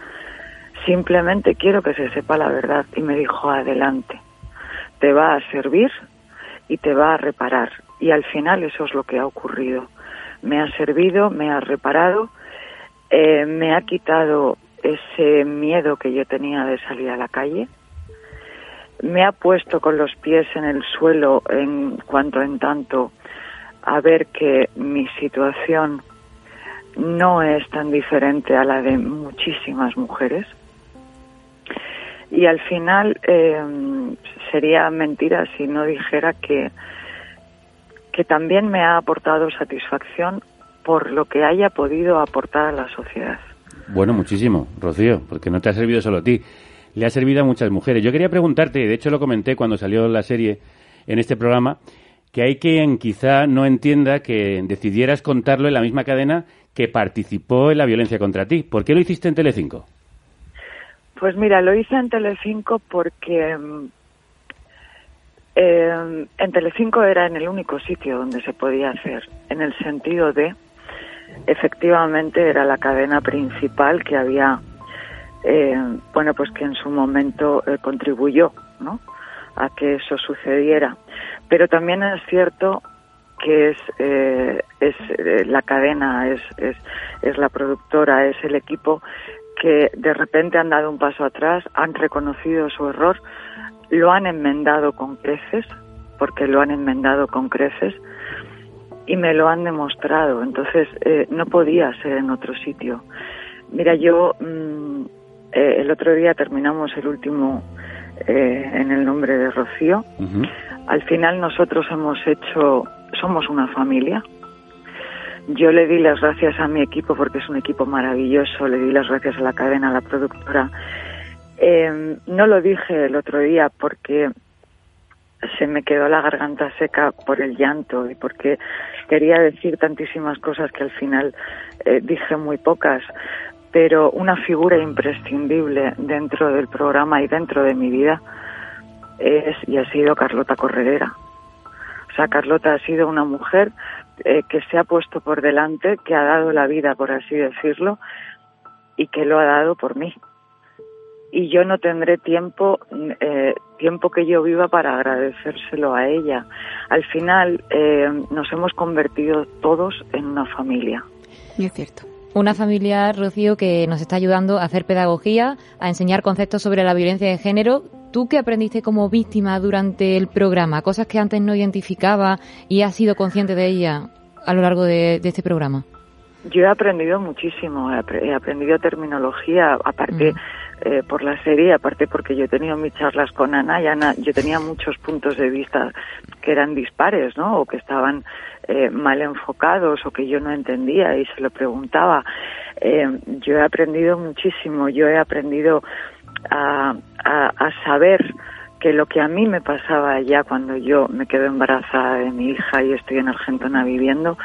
Simplemente quiero que se sepa la verdad. Y me dijo, adelante, te va a servir y te va a reparar. Y al final eso es lo que ha ocurrido. Me ha servido, me ha reparado, eh, me ha quitado ese miedo que yo tenía de salir a la calle, me ha puesto con los pies en el suelo en cuanto en tanto a ver que mi situación no es tan diferente a la de muchísimas mujeres. Y al final eh, sería mentira si no dijera que, que también me ha aportado satisfacción por lo que haya podido aportar a la sociedad. Bueno, muchísimo, Rocío, porque no te ha servido solo a ti, le ha servido a muchas mujeres. Yo quería preguntarte, de hecho lo comenté cuando salió la serie en este programa, que hay quien quizá no entienda que decidieras contarlo en la misma cadena que participó en la violencia contra ti. ¿Por qué lo hiciste en Telecinco? Pues mira, lo hice en Telecinco porque eh, en Telecinco era en el único sitio donde se podía hacer, en el sentido de, efectivamente, era la cadena principal que había, eh, bueno, pues que en su momento eh, contribuyó, ¿no? A que eso sucediera. Pero también es cierto que es, eh, es eh, la cadena, es, es, es la productora, es el equipo que de repente han dado un paso atrás, han reconocido su error, lo han enmendado con creces, porque lo han enmendado con creces, y me lo han demostrado. Entonces, eh, no podía ser en otro sitio. Mira, yo mm, eh, el otro día terminamos el último eh, en el nombre de Rocío. Al final nosotros hemos hecho, somos una familia. yo le di las gracias a mi equipo porque es un equipo maravilloso, le di las gracias a la cadena, a la productora. Eh, no lo dije el otro día porque se me quedó la garganta seca por el llanto y porque quería decir tantísimas cosas que al final eh, dije muy pocas, pero una figura imprescindible dentro del programa y dentro de mi vida es y ha sido Carlota Corredera. O sea, Carlota ha sido una mujer eh, que se ha puesto por delante, que ha dado la vida, por así decirlo, y que lo ha dado por mí. Y yo no tendré tiempo, eh, tiempo que yo viva para agradecérselo a ella. Al final eh, nos hemos convertido todos en una familia. Y es cierto. Una familia, Rocío, que nos está ayudando a hacer pedagogía, a enseñar conceptos sobre la violencia de género. ¿Tú qué aprendiste como víctima durante el programa? Cosas que antes no identificaba y has sido consciente de ella a lo largo de, este programa. Yo he aprendido muchísimo, he aprendido terminología, aparte eh, por la serie, aparte porque yo he tenido mis charlas con Ana y Ana, yo tenía muchos puntos de vista que eran dispares, ¿no? O que estaban eh, mal enfocados o que yo no entendía y se lo preguntaba. Eh, yo he aprendido muchísimo, yo he aprendido a, a, saber que lo que a mí me pasaba ya cuando yo me quedo embarazada de mi hija y estoy en Argentona viviendo,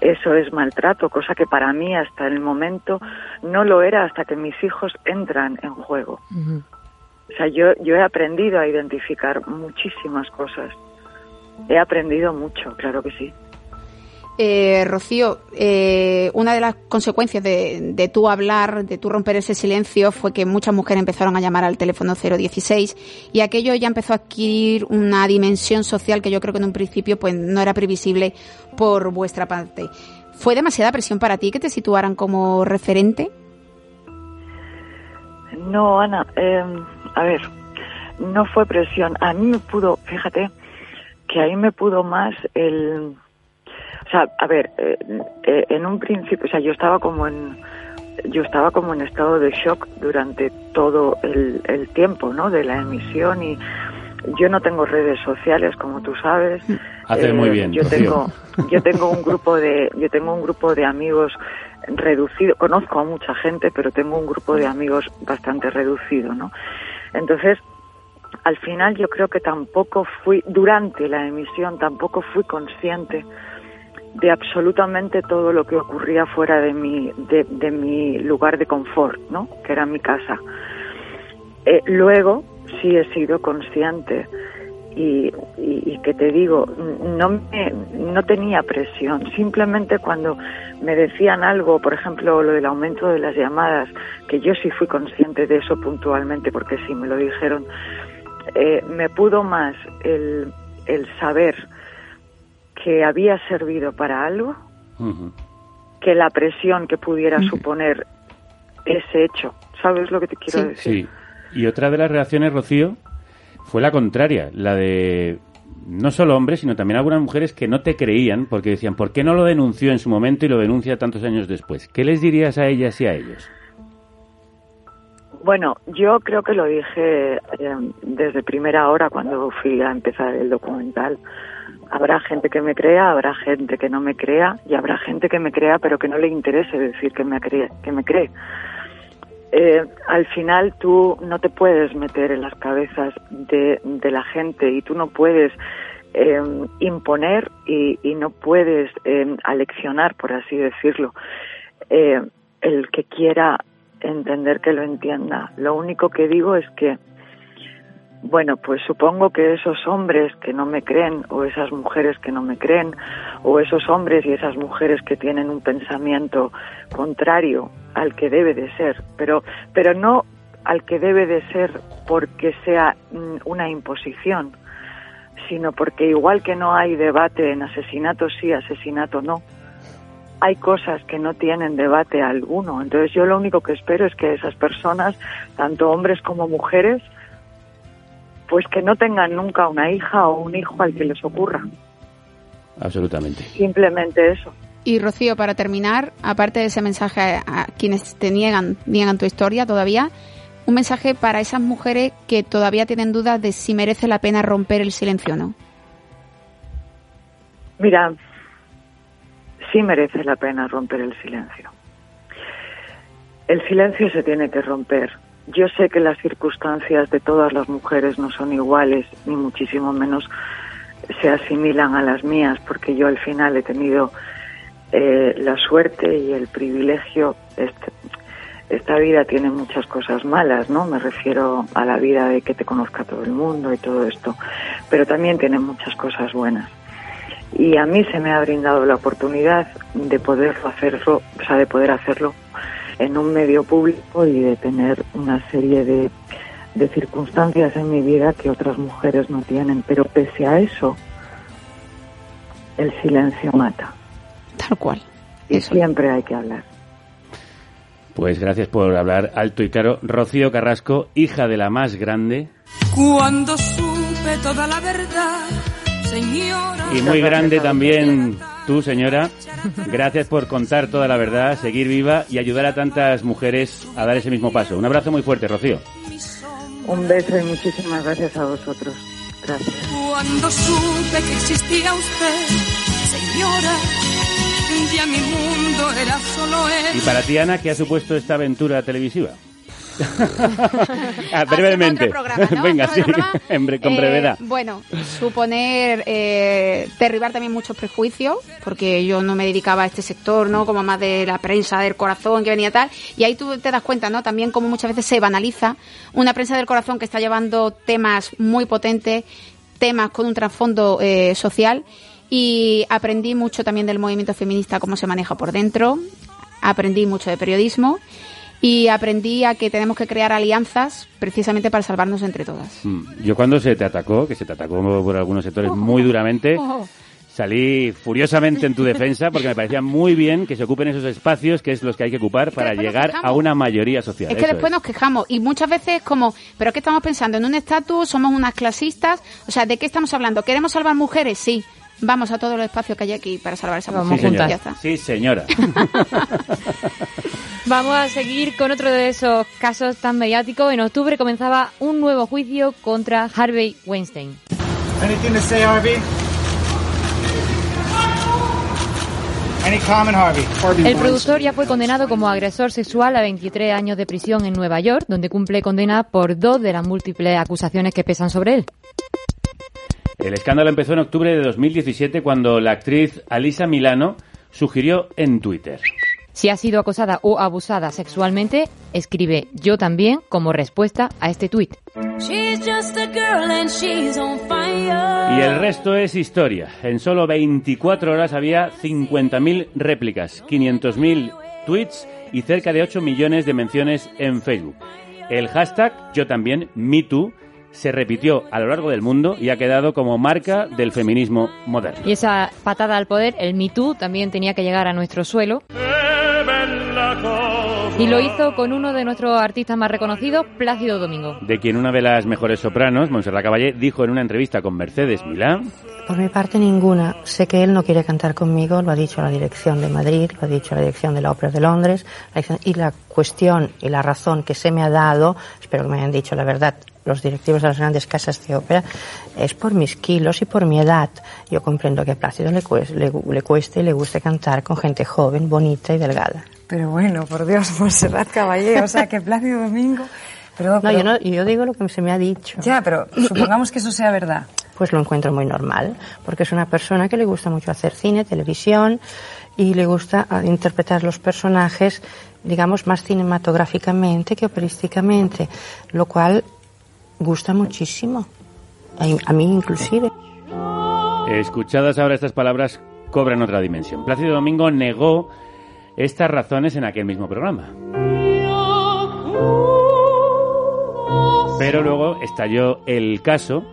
eso es maltrato, cosa que para mí hasta el momento no lo era hasta que mis hijos entran en juego. O sea, yo, yo he aprendido a identificar muchísimas cosas. He aprendido mucho, claro que sí. Eh, Rocío, eh, una de las consecuencias de, de tú hablar, de tú romper ese silencio, fue que muchas mujeres empezaron a llamar al teléfono 016 y aquello ya empezó a adquirir una dimensión social que yo creo que en un principio pues no era previsible por vuestra parte. ¿Fue demasiada presión para ti que te situaran como referente? No, Ana, eh, a ver, no fue presión. A mí me pudo, fíjate, que ahí me pudo más el o sea, a ver, eh, eh, en un principio, o sea, yo estaba como en yo estaba como en estado de shock durante todo el, tiempo, ¿no? De la emisión y yo no tengo redes sociales, como tú sabes. Hace muy eh, bien. Yo tengo yo tengo un grupo de yo tengo un grupo de amigos reducido. Conozco a mucha gente, pero tengo un grupo de amigos bastante reducido, ¿no? Entonces, al final yo creo que tampoco fui durante la emisión tampoco fui consciente de absolutamente todo lo que ocurría fuera de mi, de, mi lugar de confort, ¿no? que era mi casa. Eh, luego sí he sido consciente y, y, que te digo, no, me, no tenía presión, simplemente cuando me decían algo, por ejemplo, lo del aumento de las llamadas, que yo sí fui consciente de eso puntualmente porque sí me lo dijeron, eh, me pudo más el, el saber que había servido para algo, que la presión que pudiera suponer ese hecho. ¿Sabes lo que te quiero decir? Sí. Y otra de las reacciones, Rocío, fue la contraria, la de no solo hombres, sino también algunas mujeres que no te creían porque decían, ¿por qué no lo denunció en su momento y lo denuncia tantos años después? ¿Qué les dirías a ellas y a ellos? Bueno, yo creo que lo dije eh, desde primera hora cuando fui a empezar el documental. Habrá gente que me crea, habrá gente que no me crea y habrá gente que me crea pero que no le interese decir que me cree. Que me cree. Eh, al final tú no te puedes meter en las cabezas de, la gente y tú no puedes eh, imponer y, no puedes eh, aleccionar, por así decirlo. el que quiera entender que lo entienda. Lo único que digo es que bueno, pues supongo que esos hombres que no me creen, o esas mujeres que no me creen, o esos hombres y esas mujeres que tienen un pensamiento contrario al que debe de ser, pero, pero no al que debe de ser porque sea mm, una imposición, sino porque igual que no hay debate en asesinato sí, asesinato no, hay cosas que no tienen debate alguno. Entonces yo lo único que espero es que esas personas, tanto hombres como mujeres, pues que no tengan nunca una hija o un hijo al que les ocurra. Absolutamente. Simplemente eso. Y Rocío, para terminar, aparte de ese mensaje a quienes te niegan, niegan tu historia todavía, un mensaje para esas mujeres que todavía tienen dudas de si merece la pena romper el silencio o no. Mira, sí merece la pena romper el silencio. El silencio se tiene que romper. Yo sé que las circunstancias de todas las mujeres no son iguales, ni muchísimo menos se asimilan a las mías, porque yo al final he tenido eh, la suerte y el privilegio. Este, esta vida tiene muchas cosas malas, ¿no? Me refiero a la vida de que te conozca todo el mundo y todo esto, pero también tiene muchas cosas buenas. Y a mí se me ha brindado la oportunidad de poder hacerlo, o sea, de poder hacerlo en un medio público y de tener una serie de, de circunstancias en mi vida que otras mujeres no tienen. Pero pese a eso, el silencio mata. Tal cual. Y siempre hay que hablar. Pues gracias por hablar alto y claro. Rocío Carrasco, hija de la más grande. Cuando supe toda la verdad, señora. Y muy grande también tú, señora. Gracias por contar toda la verdad, seguir viva y ayudar a tantas mujeres a dar ese mismo paso. Un abrazo muy fuerte, Rocío. Un beso y muchísimas gracias a vosotros. Gracias. Cuando supe que existía usted, señora, ya mi mundo era solo él. Y para ti, Ana, ¿qué ha supuesto esta aventura televisiva? ah, brevemente. Programa, ¿no? Venga, sí, en bre con Eh, brevedad. bueno, suponer eh, derribar también muchos prejuicios, porque yo no me dedicaba a este sector, ¿no? Como más de la prensa del corazón que venía tal. Y ahí tú te das cuenta, ¿no? También como muchas veces se banaliza una prensa del corazón que está llevando temas muy potentes, temas con un trasfondo eh, social. Y aprendí mucho también del movimiento feminista, cómo se maneja por dentro. Aprendí mucho de periodismo. Y aprendí a que tenemos que crear alianzas precisamente para salvarnos entre todas. Mm, Yo cuando se te atacó, que se te atacó por algunos sectores muy duramente, salí furiosamente en tu defensa porque me parecía muy bien que se ocupen esos espacios que es los que hay que ocupar para llegar a una mayoría social. Es que Eso después nos quejamos y muchas veces es como, ¿pero qué estamos pensando? ¿En un estatus? ¿Somos unas clasistas? O sea, ¿de qué estamos hablando? ¿Queremos salvar mujeres? Sí. Vamos a todos los espacios que hay aquí para salvar a esas Sí, mujeres. señora. Ya está. Sí, señora. Vamos a seguir con otro de esos casos tan mediáticos. En octubre comenzaba un nuevo juicio contra Harvey Weinstein. Anything to say, Harvey? Any comment, Harvey? El productor ya fue condenado como agresor sexual a 23 años de prisión en Nueva York, donde cumple condena por dos de las múltiples acusaciones que pesan sobre él. El escándalo empezó en octubre de 2017 cuando la actriz Alisa Milano sugirió en Twitter. Si ha sido acosada o abusada sexualmente, escribe yo también como respuesta a este tuit. She's just a girl and she's on fire. Y el resto es historia. En solo 24 horas había 50.000 réplicas, 500.000 tweets y cerca de 8 millones de menciones en Facebook. El hashtag yo también, MeToo, se repitió a lo largo del mundo y ha quedado como marca del feminismo moderno. Y esa patada al poder, el Me Too, también tenía que llegar a nuestro suelo. Y lo hizo con uno de nuestros artistas más reconocidos, Plácido Domingo. De quien una de las mejores sopranos, Montserrat Caballé, dijo en una entrevista con Mercedes Milán Por mi parte ninguna. Sé que él no quiere cantar conmigo, lo ha dicho la dirección de Madrid, lo ha dicho la dirección de la Ópera de Londres, la y la cuestión y la razón que se me ha dado, espero que me hayan dicho la verdad, los directivos de las grandes casas de ópera, es por mis kilos y por mi edad. Yo comprendo que a Plácido le, cues- le, le cueste y le guste cantar con gente joven, bonita y delgada. Pero bueno, por Dios, Monserrat Caballé, o sea, que Plácido Domingo... Pero, No, pero- yo, no, yo digo lo que se me ha dicho. Ya, pero supongamos que eso sea verdad. Pues lo encuentro muy normal, porque es una persona que le gusta mucho hacer cine, televisión y le gusta ah, interpretar los personajes, digamos, más cinematográficamente que operísticamente, lo cual gusta muchísimo. A, a mí inclusive. Escuchadas ahora estas palabras cobran otra dimensión. Plácido Domingo negó estas razones en aquel mismo programa. Pero luego estalló el caso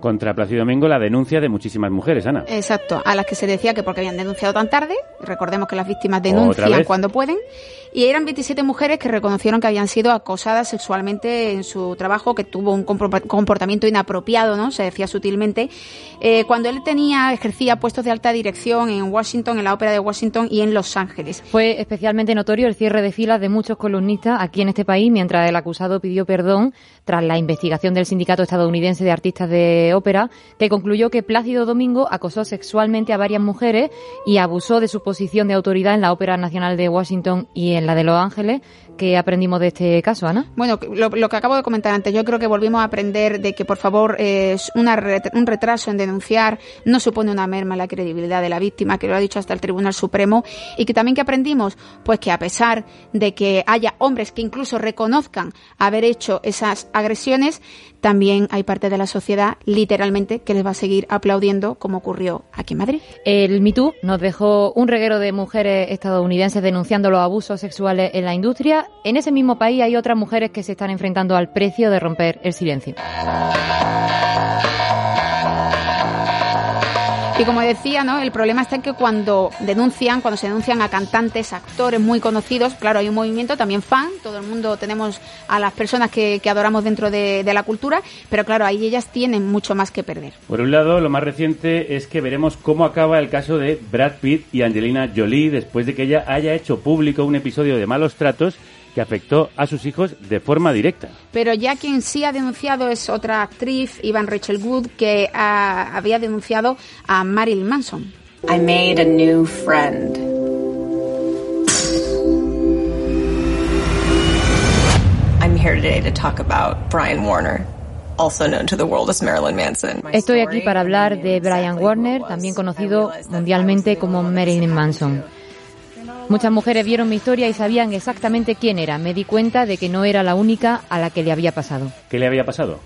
contra Plácido Domingo, la denuncia de muchísimas mujeres, Ana. Exacto, a las que se decía que porque habían denunciado tan tarde, recordemos que las víctimas denuncian cuando pueden, y eran 27 mujeres que reconocieron que habían sido acosadas sexualmente en su trabajo, que tuvo un comportamiento inapropiado, ¿no? Se decía sutilmente, eh, cuando él tenía, ejercía puestos de alta dirección en Washington, en la ópera de Washington y en Los Ángeles. Fue especialmente notorio el cierre de filas de muchos columnistas aquí en este país mientras el acusado pidió perdón tras la investigación del Sindicato Estadounidense de Artistas de Ópera, que concluyó que Plácido Domingo acosó sexualmente a varias mujeres y abusó de su posición de autoridad en la Ópera Nacional de Washington y en la de Los Ángeles. ¿Qué aprendimos de este caso, Ana? Bueno, lo, lo que acabo de comentar antes, yo creo que volvimos a aprender de que, por favor, eh, una ret- un retraso en denunciar no supone una merma en la credibilidad de la víctima, que lo ha dicho hasta el Tribunal Supremo, y que también que aprendimos, pues que a pesar de que haya hombres que incluso reconozcan haber hecho esas agresiones, también hay parte de la sociedad, literalmente, que les va a seguir aplaudiendo, como ocurrió aquí en Madrid. El Me Too nos dejó un reguero de mujeres estadounidenses denunciando los abusos sexuales en la industria. En ese mismo país hay otras mujeres que se están enfrentando al precio de romper el silencio. Y como decía, ¿no? El problema está en que cuando denuncian, cuando se denuncian a cantantes, actores muy conocidos, claro, hay un movimiento también fan, todo el mundo tenemos a las personas que, adoramos dentro de, de la cultura, pero claro, ahí ellas tienen mucho más que perder. Por un lado, lo más reciente es que veremos cómo acaba el caso de Brad Pitt y Angelina Jolie después de que ella haya hecho público un episodio de malos tratos que afectó a sus hijos de forma directa. Pero ya quien sí ha denunciado es otra actriz, Ivan Rachel Wood, que había denunciado a Marilyn Manson. I made a new friend. I'm here today to talk about Brian Warner, also known to the world as Marilyn Manson. Estoy aquí para hablar de Brian Warner, también conocido mundialmente como Marilyn Manson. Muchas mujeres vieron mi historia y sabían exactamente quién era. Me di cuenta de que no era la única a la que le había pasado. ¿Qué le había pasado?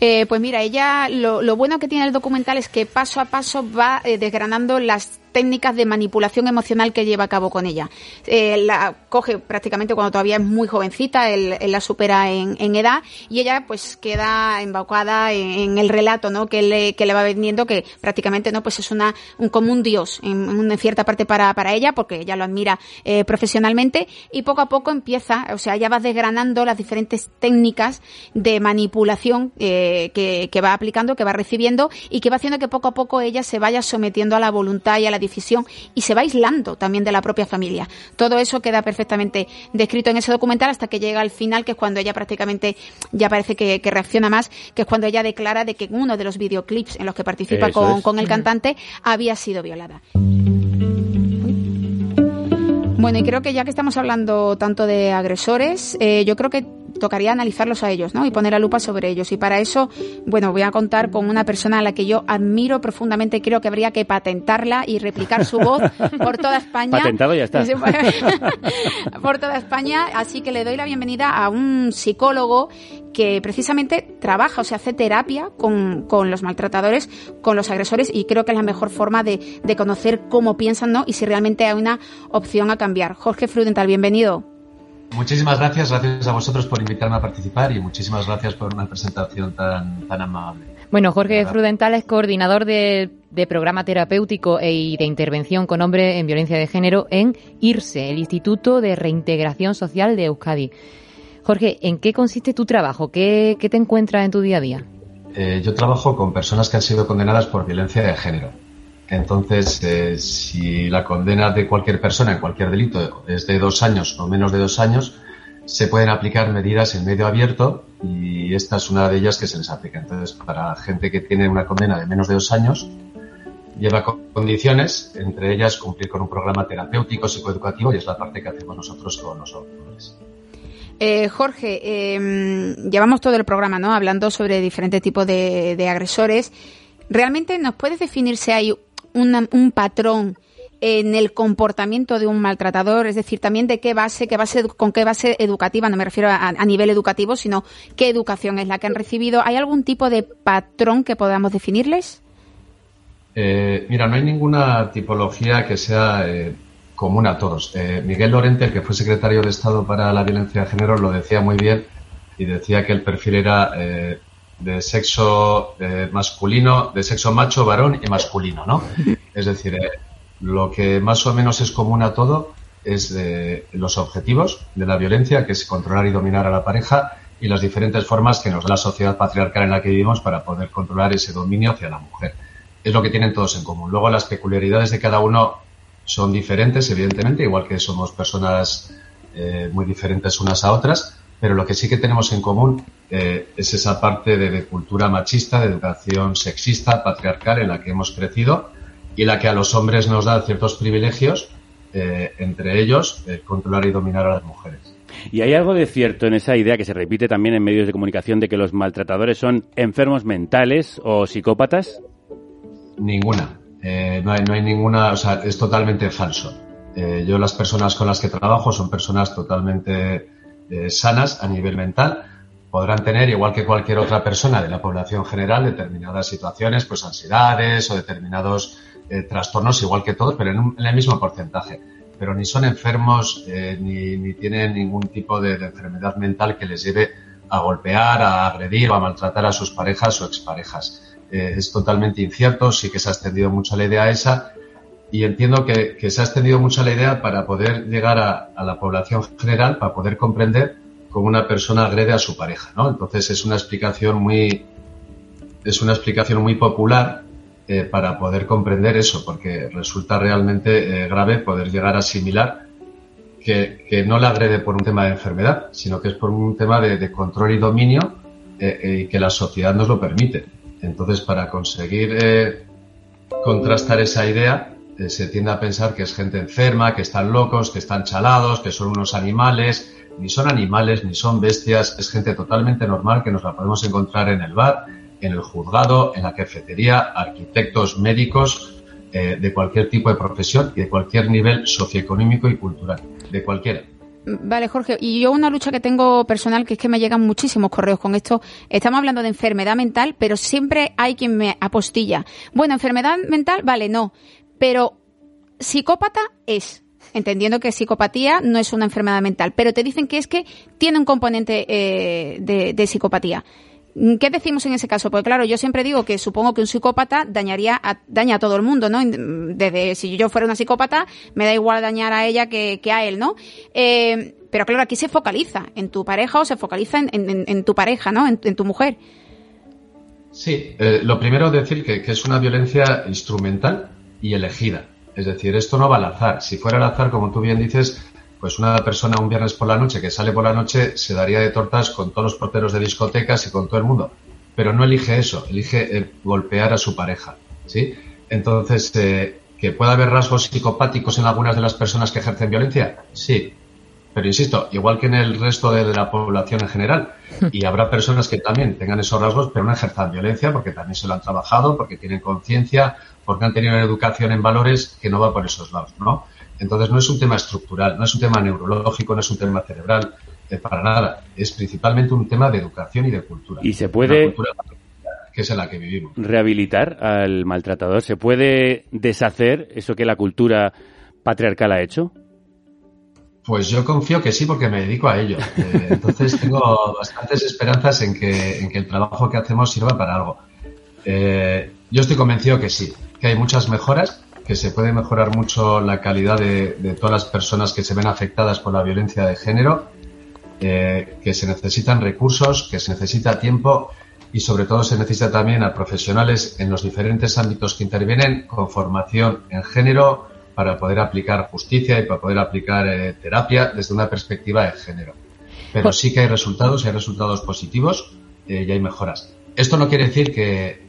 Eh, pues mira, ella lo, lo bueno que tiene el documental es que paso a paso va eh, desgranando las técnicas de manipulación emocional que lleva a cabo con ella. Eh, la coge prácticamente cuando todavía es muy jovencita, él, la supera en, edad y ella pues queda embaucada en, el relato ¿no? que, le, que le va vendiendo que prácticamente no pues es una un como un dios en, en cierta parte para, para ella porque ella lo admira eh, profesionalmente y poco a poco empieza, o sea, ella va desgranando las diferentes técnicas de manipulación eh, que, que va aplicando, que va recibiendo y que va haciendo que poco a poco ella se vaya sometiendo a la voluntad y a la decisión y se va aislando también de la propia familia. Todo eso queda perfectamente descrito en ese documental hasta que llega al final, que es cuando ella prácticamente ya parece que, que reacciona más, que es cuando ella declara de que en uno de los videoclips en los que participa con, con el cantante había sido violada. Bueno, y creo que ya que estamos hablando tanto de agresores, eh, yo creo que tocaría analizarlos a ellos, ¿no? Y poner la lupa sobre ellos. Y para eso, bueno, voy a contar con una persona a la que yo admiro profundamente. Creo que habría que patentarla y replicar su voz por toda España. Patentado ya está. por toda España. Así que le doy la bienvenida a un psicólogo que precisamente trabaja, o sea, hace terapia con, con los maltratadores, con los agresores, y creo que es la mejor forma de, de conocer cómo piensan, ¿no? Y si realmente hay una opción a cambiar. Jorge Frudental, bienvenido. Muchísimas gracias, gracias a vosotros por invitarme a participar y muchísimas gracias por una presentación tan, tan amable. Bueno, Jorge Frudental es coordinador de, de programa terapéutico e- y de intervención con hombres en violencia de género en IRSE, el Instituto de Reintegración Social de Euskadi. Jorge, ¿en qué consiste tu trabajo? ¿Qué, qué te encuentras en tu día a día? Eh, yo trabajo con personas que han sido condenadas por violencia de género. Entonces, eh, si la condena de cualquier persona en cualquier delito es de dos años o menos de dos años, se pueden aplicar medidas en medio abierto y esta es una de ellas que se les aplica. Entonces, para gente que tiene una condena de menos de dos años, lleva co- condiciones, entre ellas cumplir con un programa terapéutico, psicoeducativo y es la parte que hacemos nosotros con los autores. Eh, Jorge, eh, llevamos todo el programa, ¿no? Hablando sobre diferentes tipos de, de agresores. ¿Realmente nos puedes definir si hay un patrón en el comportamiento de un maltratador? Es decir, también de qué base, qué base, con qué base educativa, no me refiero a, a nivel educativo, sino qué educación es la que han recibido. ¿Hay algún tipo de patrón que podamos definirles? Eh, mira, no hay ninguna tipología que sea eh, común a todos. Eh, Miguel Lorente, el que fue secretario de Estado para la violencia de género, lo decía muy bien y decía que el perfil era de sexo eh, masculino, de sexo macho, varón y masculino, ¿no? Es decir, eh, lo que más o menos es común a todo es eh, los objetivos de la violencia, que es controlar y dominar a la pareja, y las diferentes formas que nos da la sociedad patriarcal en la que vivimos para poder controlar ese dominio hacia la mujer. Es lo que tienen todos en común. Luego las peculiaridades de cada uno son diferentes, evidentemente, igual que somos personas eh, muy diferentes unas a otras, pero lo que sí que tenemos en común eh, es esa parte de, de cultura machista, de educación sexista, patriarcal en la que hemos crecido y la que a los hombres nos da ciertos privilegios, eh, entre ellos eh, controlar y dominar a las mujeres. ¿Y hay algo de cierto en esa idea que se repite también en medios de comunicación de que los maltratadores son enfermos mentales o psicópatas? Ninguna. Eh, no, hay, no hay ninguna, o sea, es totalmente falso. Eh, yo las personas con las que trabajo son personas totalmente eh, sanas a nivel mental. Podrán tener, igual que cualquier otra persona de la población general, determinadas situaciones, pues ansiedades o determinados eh, trastornos, igual que todos, pero en, un- en el mismo porcentaje. Pero ni son enfermos eh, ni, ni tienen ningún tipo de, enfermedad mental que les lleve a golpear, a agredir o a maltratar a sus parejas o exparejas. Es totalmente incierto, sí que se ha extendido mucho la idea esa y entiendo que, que se ha extendido mucho la idea para poder llegar a, a la población general, para poder comprender cómo una persona agrede a su pareja, ¿no? Entonces es una explicación muy, es una explicación muy popular eh, para poder comprender eso, porque resulta realmente eh, grave poder llegar a asimilar que, que no le agrede por un tema de enfermedad, sino que es por un tema de, control y dominio eh, y que la sociedad nos lo permite. Entonces, para conseguir contrastar esa idea, se tiende a pensar que es gente enferma, que están locos, que están chalados, que son unos animales. Ni son animales, ni son bestias, es gente totalmente normal que nos la podemos encontrar en el bar, en el juzgado, en la cafetería, arquitectos, médicos, eh, de cualquier tipo de profesión y de cualquier nivel socioeconómico y cultural, de cualquiera. Vale, Jorge. Y yo una lucha que tengo personal, que es que me llegan muchísimos correos con esto. Estamos hablando de enfermedad mental, pero siempre hay quien me apostilla. Bueno, enfermedad mental, vale, no. Pero psicópata es. Entendiendo que psicopatía no es una enfermedad mental, pero te dicen que es que tiene un componente eh, de, psicopatía. ¿Qué decimos en ese caso? Porque claro, yo siempre digo que supongo que un psicópata dañaría a, daña a todo el mundo, ¿no? Desde si yo fuera una psicópata, me da igual dañar a ella que, a él, ¿no? Eh, pero claro, aquí se focaliza en tu pareja o se focaliza en, tu pareja, ¿no? En, tu mujer. Sí, eh, lo primero es decir que es una violencia instrumental y elegida. Es decir, esto no va al azar. Si fuera al azar, como tú bien dices, pues una persona un viernes por la noche que sale por la noche se daría de tortas con todos los porteros de discotecas y con todo el mundo. Pero no elige eso, elige golpear a su pareja. ¿sí? Entonces, eh, ¿que pueda haber rasgos psicopáticos en algunas de las personas que ejercen violencia? Sí. Pero insisto, igual que en el resto de, la población en general, y habrá personas que también tengan esos rasgos, pero no ejerzan violencia porque también se lo han trabajado, porque tienen conciencia, porque han tenido una educación en valores que no va por esos lados, ¿no? Entonces no es un tema estructural, no es un tema neurológico, no es un tema cerebral, eh, para nada. Es principalmente un tema de educación y de cultura. ¿Y se puede cultura que es en la que vivimos. rehabilitar al maltratador? ¿Se puede deshacer eso que la cultura patriarcal ha hecho? Pues yo confío que sí, porque me dedico a ello. Eh, entonces tengo bastantes esperanzas en que, en que el trabajo que hacemos sirva para algo. Eh, yo estoy convencido que sí, que hay muchas mejoras, que se puede mejorar mucho la calidad de, todas las personas que se ven afectadas por la violencia de género, eh, que se necesitan recursos, que se necesita tiempo y sobre todo se necesita también a profesionales en los diferentes ámbitos que intervienen con formación en género para poder aplicar justicia y para poder aplicar eh, terapia desde una perspectiva de género. Pero Pues- sí que hay resultados, hay resultados positivos eh, y hay mejoras. Esto no quiere decir que,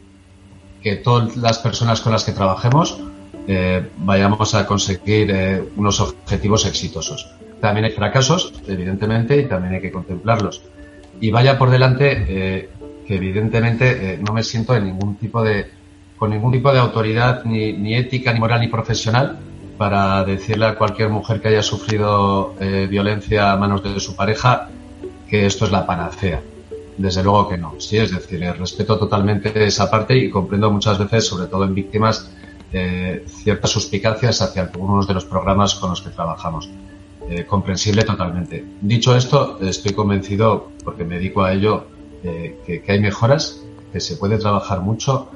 que todas las personas con las que trabajemos eh, vayamos a conseguir eh, unos objetivos exitosos. También hay fracasos, evidentemente, y también hay que contemplarlos. Y vaya por delante que evidentemente no me siento en ningún tipo de con ningún tipo de autoridad ni, ni ética, ni moral, ni profesional para decirle a cualquier mujer que haya sufrido eh, violencia a manos de su pareja que esto es la panacea. Desde luego que no. Sí, es decir, eh, respeto totalmente esa parte y comprendo muchas veces, sobre todo en víctimas, eh, ciertas suspicacias hacia algunos de los programas con los que trabajamos. Eh, comprensible totalmente. Dicho esto, estoy convencido, porque me dedico a ello, que hay mejoras, que se puede trabajar mucho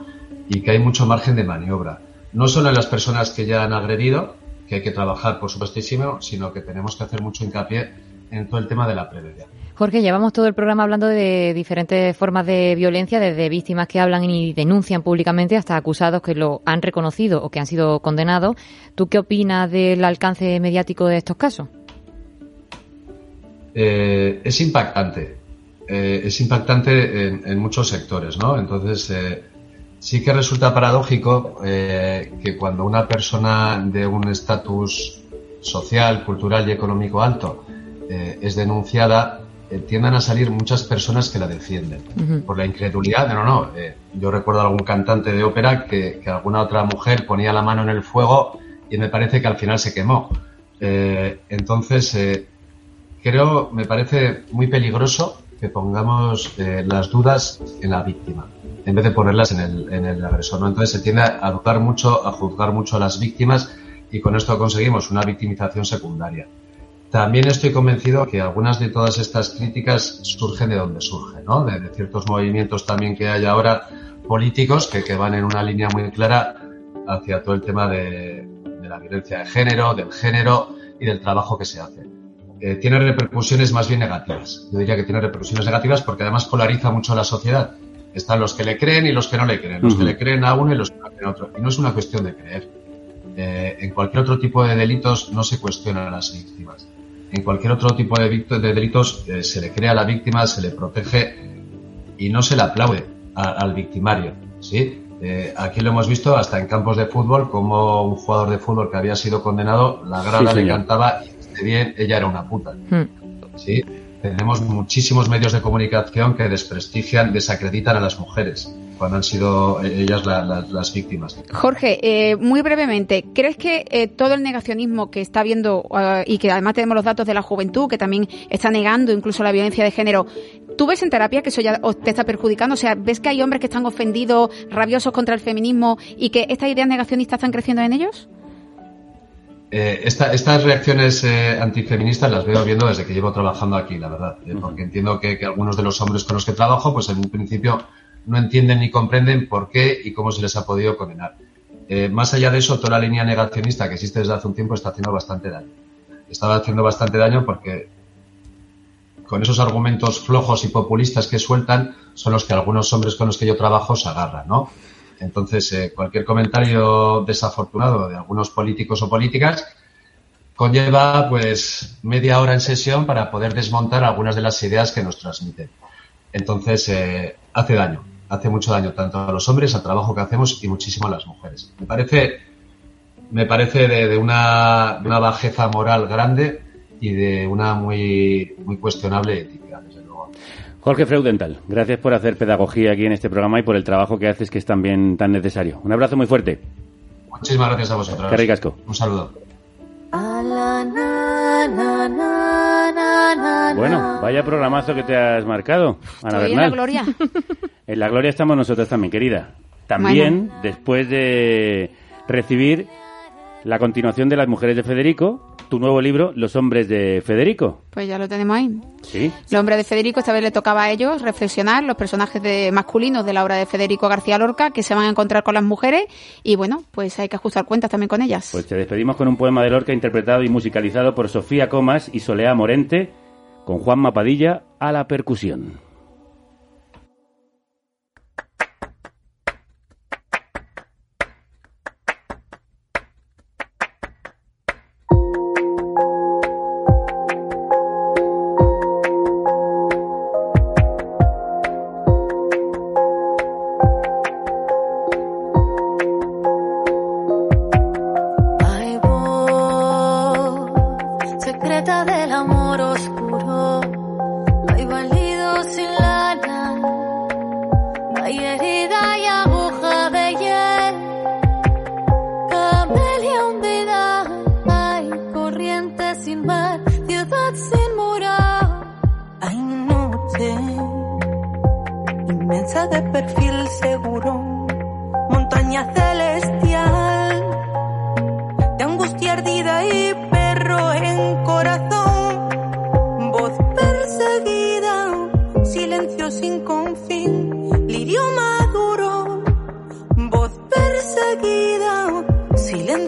y que hay mucho margen de maniobra. No solo en las personas que ya han agredido, que hay que trabajar, por supuestísimo, sino que tenemos que hacer mucho hincapié en todo el tema de la prevención. Jorge, llevamos todo el programa hablando de diferentes formas de violencia, desde víctimas que hablan y denuncian públicamente hasta acusados que lo han reconocido o que han sido condenados. ¿Tú qué opinas del alcance mediático de estos casos? Eh, es impactante. Eh, es impactante en, en muchos sectores, ¿no? Entonces, eh, sí que resulta paradójico eh, que cuando una persona de un estatus social, cultural y económico alto eh, es denunciada, eh, tiendan a salir muchas personas que la defienden por la incredulidad. No, no, eh, yo recuerdo a algún cantante de ópera que, que alguna otra mujer ponía la mano en el fuego y me parece que al final se quemó. Eh, entonces, eh, creo, me parece muy peligroso que pongamos eh, las dudas en la víctima en vez de ponerlas en el, en el agresor. Entonces se tiende a dudar mucho, a juzgar mucho a las víctimas y con esto conseguimos una victimización secundaria. También estoy convencido que algunas de todas estas críticas surgen de donde surgen, ¿no? De, de ciertos movimientos también que hay ahora políticos que, que, van en una línea muy clara hacia todo el tema de, de la violencia de género, del género y del trabajo que se hace. Eh, tiene repercusiones más bien negativas. Yo diría que tiene repercusiones negativas porque además polariza mucho a la sociedad. Están los que le creen y los que no le creen, los uh -huh. que le creen a uno y los que no creen a otro. Y no es una cuestión de creer. Eh, en cualquier otro tipo de delitos no se cuestionan a las víctimas. En cualquier otro tipo de, de delitos eh, se le cree a la víctima, se le protege y no se le aplaude a, al victimario. ¿sí? Eh, aquí lo hemos visto hasta en campos de fútbol, como un jugador de fútbol que había sido condenado, la grada sí, le cantaba y bien, ella era una puta. Mm. ¿sí? Tenemos muchísimos medios de comunicación que desprestigian, desacreditan a las mujeres cuando han sido ellas la, la, las víctimas. Jorge, eh, muy brevemente, ¿crees que eh, todo el negacionismo que está habiendo uh, y que además tenemos los datos de la juventud que también está negando incluso la violencia de género, ¿tú ves en terapia que eso ya te está perjudicando? O sea, ¿ves que hay hombres que están ofendidos, rabiosos contra el feminismo y que estas ideas negacionistas están creciendo en ellos? Eh, esta, estas reacciones eh, antifeministas las veo viendo desde que llevo trabajando aquí, la verdad, eh, porque entiendo que, que, algunos de los hombres con los que trabajo, pues en un principio no entienden ni comprenden por qué y cómo se les ha podido condenar. Más allá de eso, toda la línea negacionista que existe desde hace un tiempo está haciendo bastante daño. Estaba haciendo bastante daño porque con esos argumentos flojos y populistas que sueltan son los que algunos hombres con los que yo trabajo se agarran, ¿no? Entonces, eh, cualquier comentario desafortunado de algunos políticos o políticas conlleva pues media hora en sesión para poder desmontar algunas de las ideas que nos transmiten. Entonces, eh, hace daño, hace mucho daño tanto a los hombres, al trabajo que hacemos y muchísimo a las mujeres. Me parece, me parece de, una, de una bajeza moral grande y de una muy, muy cuestionable ética, desde luego. Jorge Freudenthal, gracias por hacer pedagogía aquí en este programa y por el trabajo que haces que es también tan necesario. Un abrazo muy fuerte. Muchísimas gracias a vosotros. Qué ricasco. Un saludo. Bueno, vaya programazo que te has marcado, Ana Estoy Bernal. en la gloria. En la gloria estamos nosotros también, querida. También, bueno. después de recibir la continuación de Las mujeres de Federico, tu nuevo libro, Los hombres de Federico. Pues ya lo tenemos ahí. Sí. Los hombres de Federico, esta vez le tocaba a ellos reflexionar los personajes de masculinos de la obra de Federico García Lorca que se van a encontrar con las mujeres y bueno, pues hay que ajustar cuentas también con ellas. Pues te despedimos con un poema de Lorca interpretado y musicalizado por Sofía Comas y Solea Morente con Juan Mapadilla a la percusión.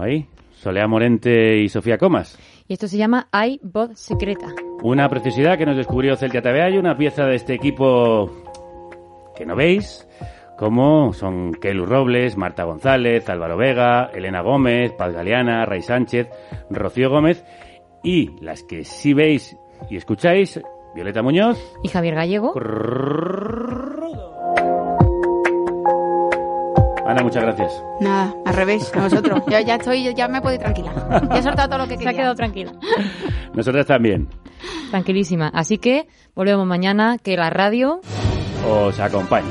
ahí. Solea Morente y Sofía Comas. Y esto se llama Hay Voz Secreta. Una preciosidad que nos descubrió Celtia TV. Hay una pieza de este equipo que no veis, como son Kelu Robles, Marta González, Álvaro Vega, Elena Gómez, Paz Galeana, Ray Sánchez, Rocío Gómez y las que sí veis y escucháis, Violeta Muñoz. Y Javier Gallego. Ana, muchas gracias. Nada, al revés, a vosotros. Yo ya estoy, ya me puedo ir tranquila. Ya he soltado todo lo que Se quería. ha quedado tranquila. Nosotras también. Tranquilísima. Así que volvemos mañana, que la radio Os acompañe.